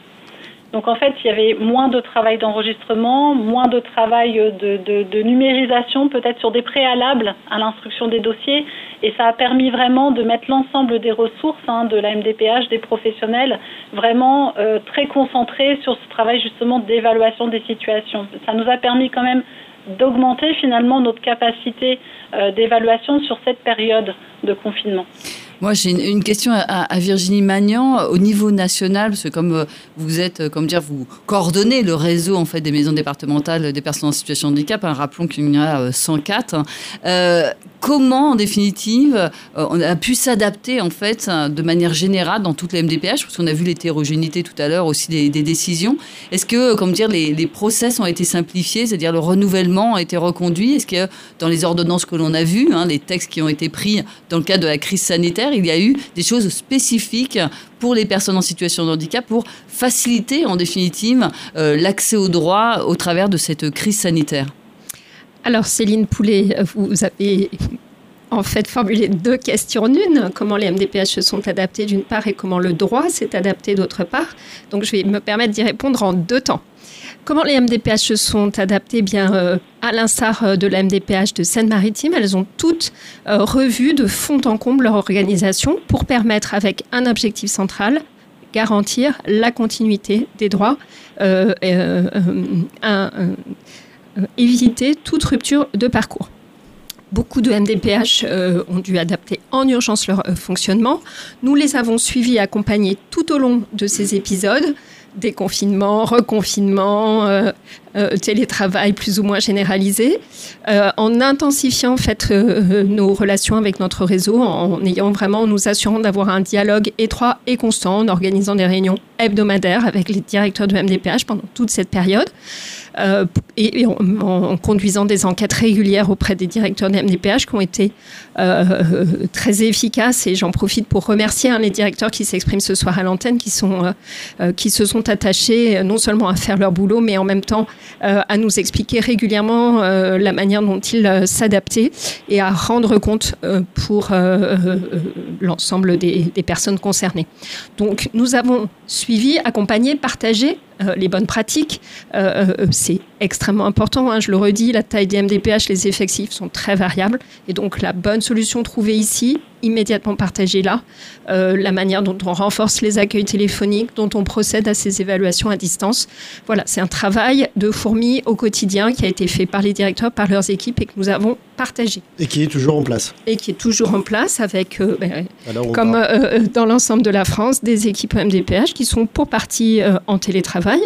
Donc en fait, il y avait moins de travail d'enregistrement, moins de travail de, numérisation, peut-être sur des préalables à l'instruction des dossiers, et ça a permis vraiment de mettre l'ensemble des ressources hein, de la MDPH, des professionnels, vraiment euh, très concentrés sur ce travail justement d'évaluation des situations. Ça nous a permis quand même d'augmenter finalement notre capacité euh, d'évaluation sur cette période de confinement. Moi, j'ai une, question à, Virginie Magnan au niveau national, parce que comme euh, vous êtes, euh, comme dire, vous coordonnez le réseau en fait des maisons départementales des personnes en situation de handicap. Hein, rappelons qu'il y en a 104. Hein. Euh, comment, en définitive, on a pu s'adapter en fait de manière générale dans toutes les MDPH, parce qu'on a vu l'hétérogénéité tout à l'heure aussi des, décisions. Est-ce que, comme dire, les, process ont été simplifiés, c'est-à-dire le renouvellement a été reconduit? Est-ce que dans les ordonnances que l'on a vues, hein, les textes qui ont été pris dans le cadre de la crise sanitaire il y a eu des choses spécifiques pour les personnes en situation de handicap pour faciliter en définitive euh, l'accès aux droits au travers de cette crise sanitaire Alors Céline Poulet, vous avez en fait formulé deux questions en une. Comment les MDPH se sont adaptés d'une part et comment le droit s'est adapté d'autre part. Donc je vais me permettre d'y répondre en deux temps. Comment les MDPH se sont adaptés bien euh, à l'instar euh, de la MDPH de Seine-Maritime? Elles ont toutes euh, revu de fond en comble leur organisation pour permettre, avec un objectif central, garantir la continuité des droits, éviter toute rupture de parcours. Beaucoup de MDPH ont dû adapter en urgence leur fonctionnement. Nous les avons suivis et accompagnés tout au long de ces épisodes déconfinement, reconfinement, euh, euh, télétravail plus ou moins généralisé, euh, en intensifiant en fait nos relations avec notre réseau, en ayant vraiment, nous assurant d'avoir un dialogue étroit et constant, en organisant des réunions hebdomadaires avec les directeurs de MDPH pendant toute cette période. Et, en, conduisant des enquêtes régulières auprès des directeurs de MDPH qui ont été très efficaces. Et j'en profite pour remercier hein, les directeurs qui s'expriment ce soir à l'antenne, qui, se sont attachés euh, non seulement à faire leur boulot, mais en même temps euh, à nous expliquer régulièrement euh, la manière dont ils s'adaptaient et à rendre compte pour l'ensemble des, des personnes concernées. Donc nous avons suivi, accompagné, partagé euh, les bonnes pratiques. Euh, euh, c'est extrêmement important, hein, je le redis, la taille des MDPH, les effectifs sont très variables. Et donc la bonne solution trouvée ici, immédiatement partagée là, la manière dont on renforce les accueils téléphoniques, dont on procède à ces évaluations à distance. Voilà, c'est un travail de fourmi au quotidien qui a été fait par les directeurs, par leurs équipes et que nous avons partagé. Et qui est toujours en place. Et qui est toujours en place avec, ben, comme dans l'ensemble de la France, des équipes MDPH qui sont pour partie en télétravail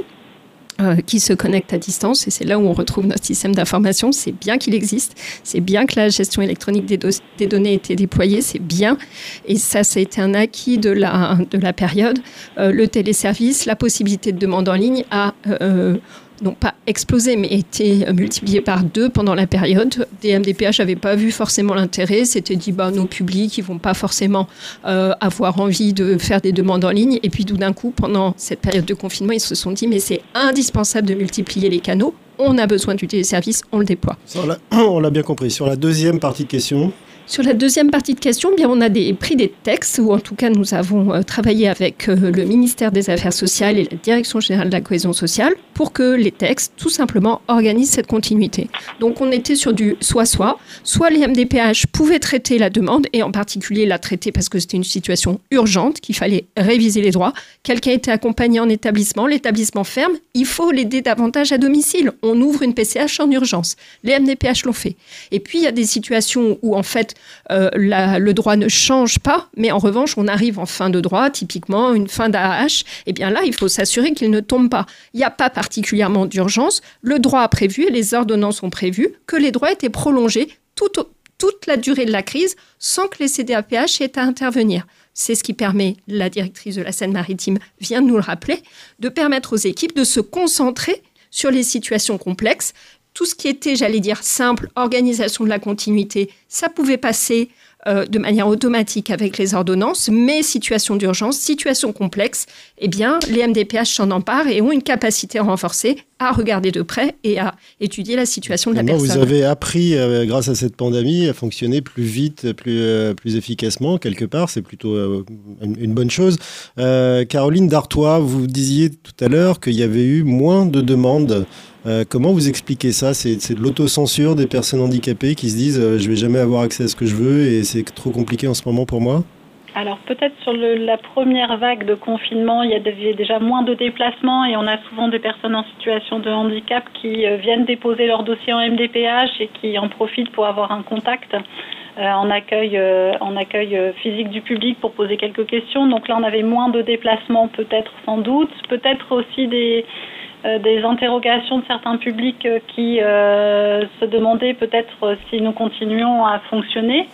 euh, qui se connectent à distance et c'est là où on retrouve notre système d'information. C'est bien qu'il existe, c'est bien que la gestion électronique des, données ait été déployée, c'est bien. Et ça, ça a été un acquis de la, de la période. Euh, le téléservice, la possibilité de demande en ligne a euh, n'ont pas explosé, mais été multipliés par deux pendant la période. Des MDPH n'avaient pas vu forcément l'intérêt. C'était dit, bah, nos publics, ils vont pas forcément euh, avoir envie de faire des demandes en ligne. Et puis, tout d'un coup, pendant cette période de confinement, ils se sont dit, mais c'est indispensable de multiplier les canaux. On a besoin du téléservice, on le déploie. *clears throat* on l'a bien compris. Sur la deuxième partie de question. Sur la deuxième partie de question, bien, on a des, pris des textes, ou en tout cas nous avons euh, travaillé avec euh, le ministère des Affaires sociales et la Direction générale de la cohésion sociale pour que les textes, tout simplement, organisent cette continuité. Donc on était sur du soit-soit, soit les MDPH pouvaient traiter la demande, et en particulier la traiter parce que c'était une situation urgente, qu'il fallait réviser les droits. Quelqu'un était accompagné en établissement, l'établissement ferme, il faut l'aider davantage à domicile. On ouvre une PCH en urgence. Les MDPH l'ont fait. Et puis il y a des situations où en fait euh, le droit ne change pas, mais en revanche, on arrive en fin de droit, typiquement une fin d'AH, et eh bien là, il faut s'assurer qu'il ne tombe pas. Il n'y a pas particulièrement d'urgence, le droit a prévu et les ordonnances ont prévu que les droits étaient prolongés toute la durée de la crise sans que les CDAPH aient à intervenir. C'est ce qui permet, la directrice de la Seine-Maritime vient de nous le rappeler, de permettre aux équipes de se concentrer sur les situations complexes tout ce qui était, j'allais dire, simple, organisation de la continuité, ça pouvait passer euh, de manière automatique avec les ordonnances, mais situation d'urgence, situation complexe, eh bien, les MDPH s'en emparent et ont une capacité renforcée à regarder de près et à étudier la situation de la personne. Vous avez appris, euh, grâce à cette pandémie, à fonctionner plus vite, plus, euh, plus efficacement, quelque part? C'est plutôt une, une, bonne chose. Caroline Dartois, vous disiez tout à l'heure qu'il y avait eu moins de demandes comment vous expliquez ça C'est de l'autocensure des personnes handicapées qui se disent euh, je vais jamais avoir accès à ce que je veux et c'est trop compliqué en ce moment pour moi alors peut-être sur la première vague de confinement, il y avait déjà moins de déplacements et on a souvent des personnes en situation de handicap qui euh, viennent déposer leur dossier en MDPH et qui en profitent pour avoir un contact en accueil, en accueil physique du public pour poser quelques questions. Donc là, on avait moins de déplacements peut-être sans doute, peut-être aussi des euh, des interrogations de certains publics euh, qui euh, se demandaient peut-être si nous continuions à fonctionner.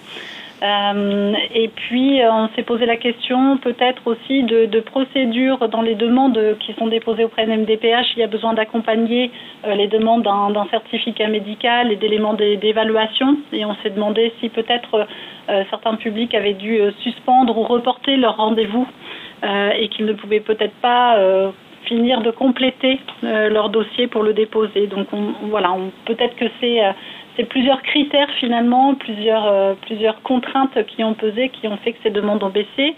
et puis, on s'est posé la question peut-être aussi de, de, procédures dans les demandes qui sont déposées auprès de MDPH. Il y a besoin d'accompagner les demandes d'un certificat médical et d'éléments d'évaluation. Et on s'est demandé si peut-être certains publics avaient dû suspendre ou reporter leur rendez-vous et qu'ils ne pouvaient peut-être pas finir de compléter euh, leur dossier pour le déposer. Donc voilà, peut-être que c'est euh, c'est plusieurs critères finalement, plusieurs, euh, plusieurs contraintes qui ont pesé, qui ont fait que ces demandes ont baissé.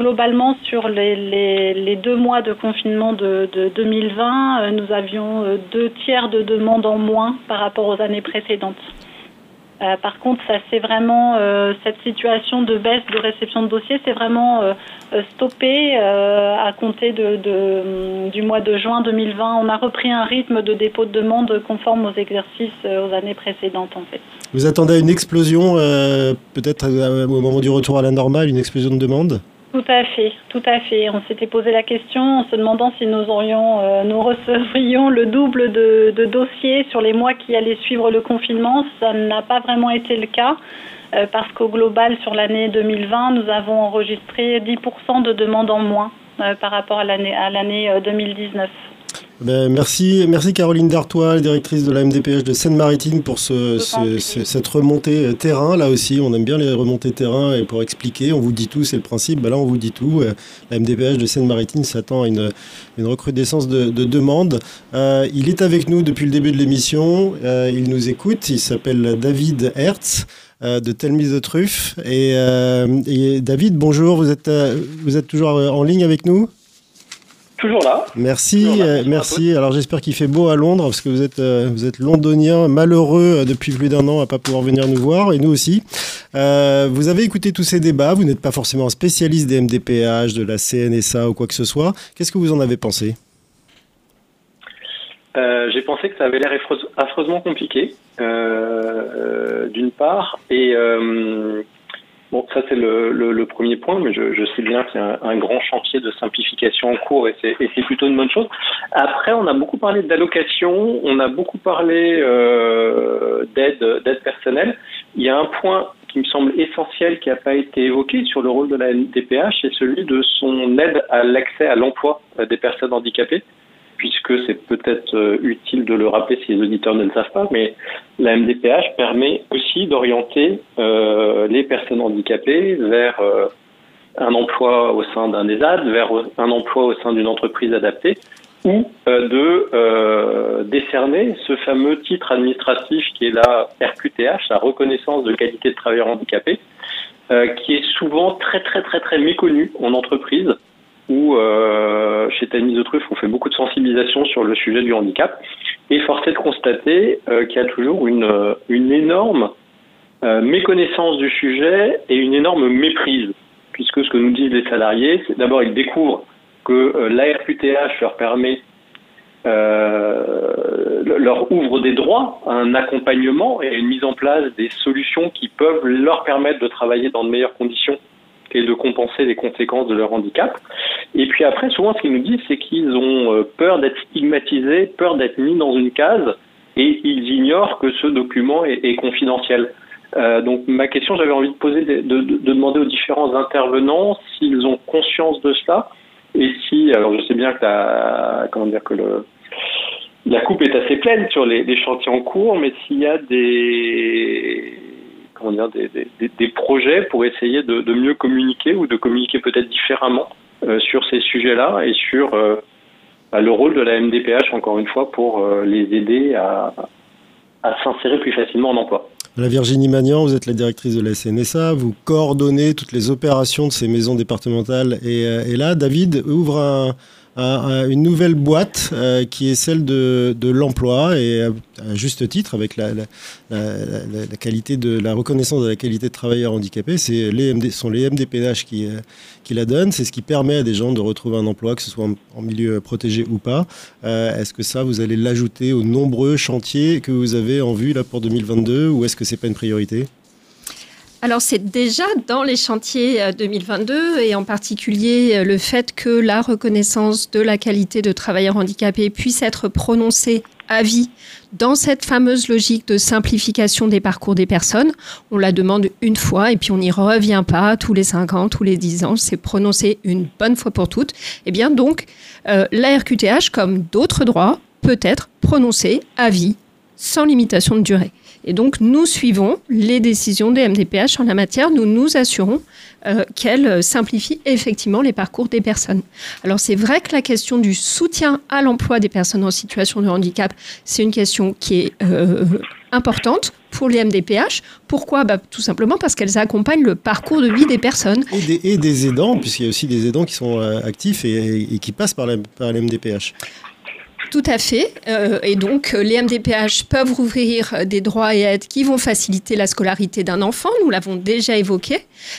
globalement, sur les, deux mois de confinement de 2020, nous avions deux tiers de demandes en moins par rapport aux années précédentes. Euh, par contre, ça c'est vraiment euh, cette situation de baisse de réception de dossiers, c'est vraiment euh, stoppé à compter du mois de juin 2020. On a repris un rythme de dépôt de demande conforme aux exercices aux années précédentes. Vous attendez une explosion, peut-être au moment du retour à la normale, une explosion de demande? Tout à fait, tout à fait. On s'était posé la question en se demandant si nous aurions, euh, nous recevrions le double de, dossiers sur les mois qui allaient suivre le confinement. Ça n'a pas vraiment été le cas euh, parce qu'au global, sur l'année 2020, nous avons enregistré 10% de demandes en moins euh, par rapport à l'année à l'année 2019. Ben, merci, merci Caroline Dartois, directrice de la MDPH de Seine-Maritime pour ce, cette remontée euh, terrain. Là aussi, on aime bien les remontées terrain et pour expliquer, on vous dit tout, c'est le principe. Ben là, on vous dit tout. Euh, la MDPH de Seine-Maritime s'attend à une, une, recrudescence de, de demandes. Euh, il est avec nous depuis le début de l'émission. il nous écoute. Il s'appelle David Hertz de Telmis de Truffe. Et, et, David, bonjour. Vous êtes, vous êtes toujours en ligne avec nous? Toujours là. Merci, euh, merci. Alors j'espère qu'il fait beau à Londres parce que vous êtes, euh, vous êtes londonien, malheureux euh, depuis plus d'un an à pas pouvoir venir nous voir et nous aussi. vous avez écouté tous ces débats. Vous n'êtes pas forcément un spécialiste des MDPH, de la CNSA ou quoi que ce soit. Qu'est-ce que vous en avez pensé? J'ai pensé que ça avait l'air affreusement compliqué, d'une part, et Bon, ça c'est le, premier point, mais je, sais bien qu'il y a un, grand chantier de simplification en cours et c'est plutôt une bonne chose. Après, on a beaucoup parlé d'allocation, on a beaucoup parlé euh, d'aide personnelle. Il y a un point qui me semble essentiel qui n'a pas été évoqué sur le rôle de la NDPH, c'est celui de son aide à l'accès à l'emploi des personnes handicapées puisque c'est peut-être euh, utile de le rappeler si les auditeurs ne le savent pas, mais la MDPH permet aussi d'orienter euh, les personnes handicapées vers euh, un emploi au sein d'un ESAD, vers un emploi au sein d'une entreprise adaptée, ou de décerner ce fameux titre administratif qui est la RQTH, la reconnaissance de qualité de travailleur handicapé, qui est souvent très très très très méconnu en entreprise où euh, chez Tamis de Truffe, on fait beaucoup de sensibilisation sur le sujet du handicap. Et force est de constater euh, qu'il y a toujours une, euh, une énorme méconnaissance du sujet et une énorme méprise. Puisque ce que nous disent les salariés, c'est d'abord ils découvrent que l'ARQTH leur permet leur ouvre des droits, un accompagnement et une mise en place des solutions qui peuvent leur permettre de travailler dans de meilleures conditions et de compenser les conséquences de leur handicap. Et puis après, souvent, ce qu'ils nous disent, c'est qu'ils ont euh, peur d'être stigmatisés, peur d'être mis dans une case, et ils ignorent que ce document est, confidentiel. Euh, donc ma question, j'avais envie de poser, de, de, demander aux différents intervenants s'ils ont conscience de cela, et si, alors je sais bien que la, comment dire que le, la coupe est assez pleine sur les chantiers en cours, mais s'il y a des des, projets pour essayer de, mieux communiquer ou de communiquer peut-être différemment euh, sur ces sujets-là et sur euh, bah, le rôle de la MDPH, encore une fois, pour euh, les aider à, s'insérer plus facilement en emploi. La Virginie Magnan, vous êtes la directrice de la CNSA, vous coordonnez toutes les opérations de ces maisons départementales et là, David ouvre un, une nouvelle boîte euh, qui est celle de, de l'emploi et à, juste titre avec la, la, la, qualité de la reconnaissance de la qualité de travailleur handicapé, c'est les MD, sont les MDPH qui, euh, qui la donnent. C'est ce qui permet à des gens de retrouver un emploi, que ce soit en, milieu protégé ou pas. Euh, est-ce que ça, vous allez l'ajouter aux nombreux chantiers que vous avez en vue là pour 2022 ou est-ce que c'est pas une priorité? Alors c'est déjà dans les chantiers 2022 euh, et en particulier euh, le fait que la reconnaissance de la qualité de travailleur handicapé puisse être prononcée à vie dans cette fameuse logique de simplification des parcours des personnes. On la demande une fois et puis on n'y revient pas tous les cinq ans, tous les dix ans. C'est prononcé une bonne fois pour toutes. Et eh bien donc, euh, la RQTH, comme d'autres droits, peut être prononcée à vie sans limitation de durée. Et donc, nous suivons les décisions des MDPH en la matière. Nous nous assurons euh, qu'elles simplifient effectivement les parcours des personnes. Alors, c'est vrai que la question du soutien à l'emploi des personnes en situation de handicap, c'est une question qui est euh, importante pour les MDPH. Pourquoi? Bah, Tout simplement parce qu'elles accompagnent le parcours de vie des personnes. Et des, aidants, puisqu'il y a aussi des aidants qui sont euh, actifs et, qui passent par les MDPH. Tout à fait. Euh, et donc, euh, les MDPH peuvent ouvrir des droits et aides qui vont faciliter la scolarité d'un enfant. Nous l'avons déjà évoqué.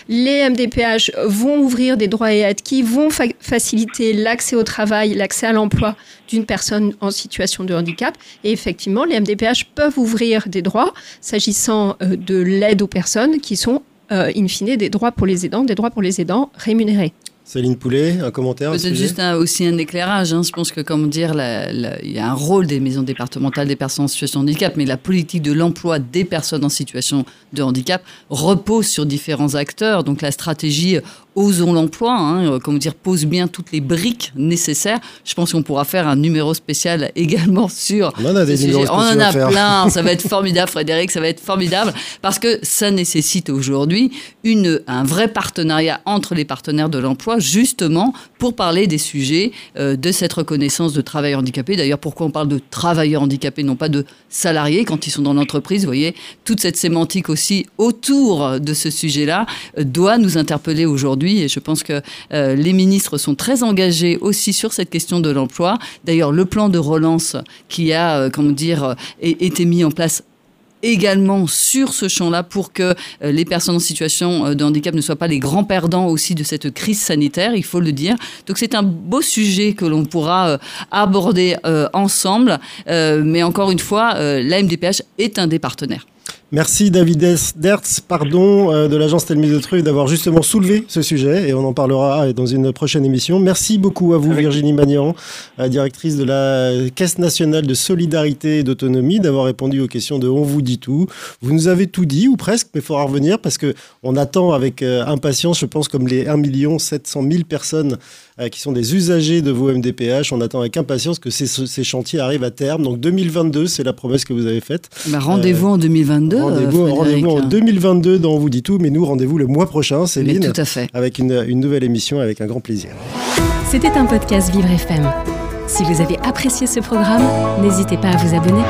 Les MDPH vont ouvrir des droits et aides qui vont faciliter l'accès au travail, l'accès à l'emploi d'une personne en situation de handicap. Et effectivement, les MDPH peuvent ouvrir des droits s'agissant euh, de l'aide aux personnes qui sont, in fine, des droits pour les aidants, des droits pour les aidants rémunérés. Céline Poulet, un commentaire Peut-être juste aussi un éclairage. Hein. Je pense que, comme dire, il y a un rôle des maisons départementales des personnes en situation de handicap, mais la politique de l'emploi des personnes en situation de handicap repose sur différents acteurs. Donc la stratégie Osons l'emploi, hein, euh, comme dire, pose bien toutes les briques nécessaires. Je pense qu'on pourra faire un numéro spécial *laughs* également sur. On en a des numéros On en a plein. Ça va *laughs* être formidable, Frédéric. Ça va être formidable parce que ça nécessite aujourd'hui une un vrai partenariat entre les partenaires de l'emploi, justement pour parler des sujets euh, de cette reconnaissance de travailleurs handicapés. D'ailleurs, pourquoi on parle de travailleurs handicapés, non pas de salariés quand ils sont dans l'entreprise? Vous voyez, toute cette sémantique aussi autour de ce sujet-là euh, doit nous interpeller aujourd'hui et je pense que euh, les ministres sont très engagés aussi sur cette question de l'emploi. D'ailleurs, le plan de relance qui a, euh, comment dire, euh, été mis en place également sur ce champ-là pour que les personnes en situation de handicap ne soient pas les grands perdants aussi de cette crise sanitaire, il faut le dire. Donc c'est un beau sujet que l'on pourra aborder ensemble, mais encore une fois, la MDPH est un des partenaires. Merci David Dertz, pardon, euh, de l'agence Telmi de Truy d'avoir justement soulevé ce sujet et on en parlera dans une prochaine émission. Merci beaucoup à vous Virginie Magnan, euh, directrice de la Caisse nationale de solidarité et d'autonomie, d'avoir répondu aux questions de On vous dit tout. Vous nous avez tout dit ou presque, mais il faudra revenir parce que on attend avec euh, impatience, je pense, comme les 1 700 000 personnes qui sont des usagers de vos MDPH. On attend avec impatience que ces, ces chantiers arrivent à terme. Donc 2022, c'est la promesse que vous avez faite. Bah, rendez-vous en 2022. Rendez-vous en 2022 dans On vous dit tout, mais nous, rendez-vous le mois prochain, Céline. tout à fait. Avec une, une nouvelle émission, avec un grand plaisir. C'était un podcast Vivre FM. Si vous avez apprécié ce programme, n'hésitez pas à vous abonner.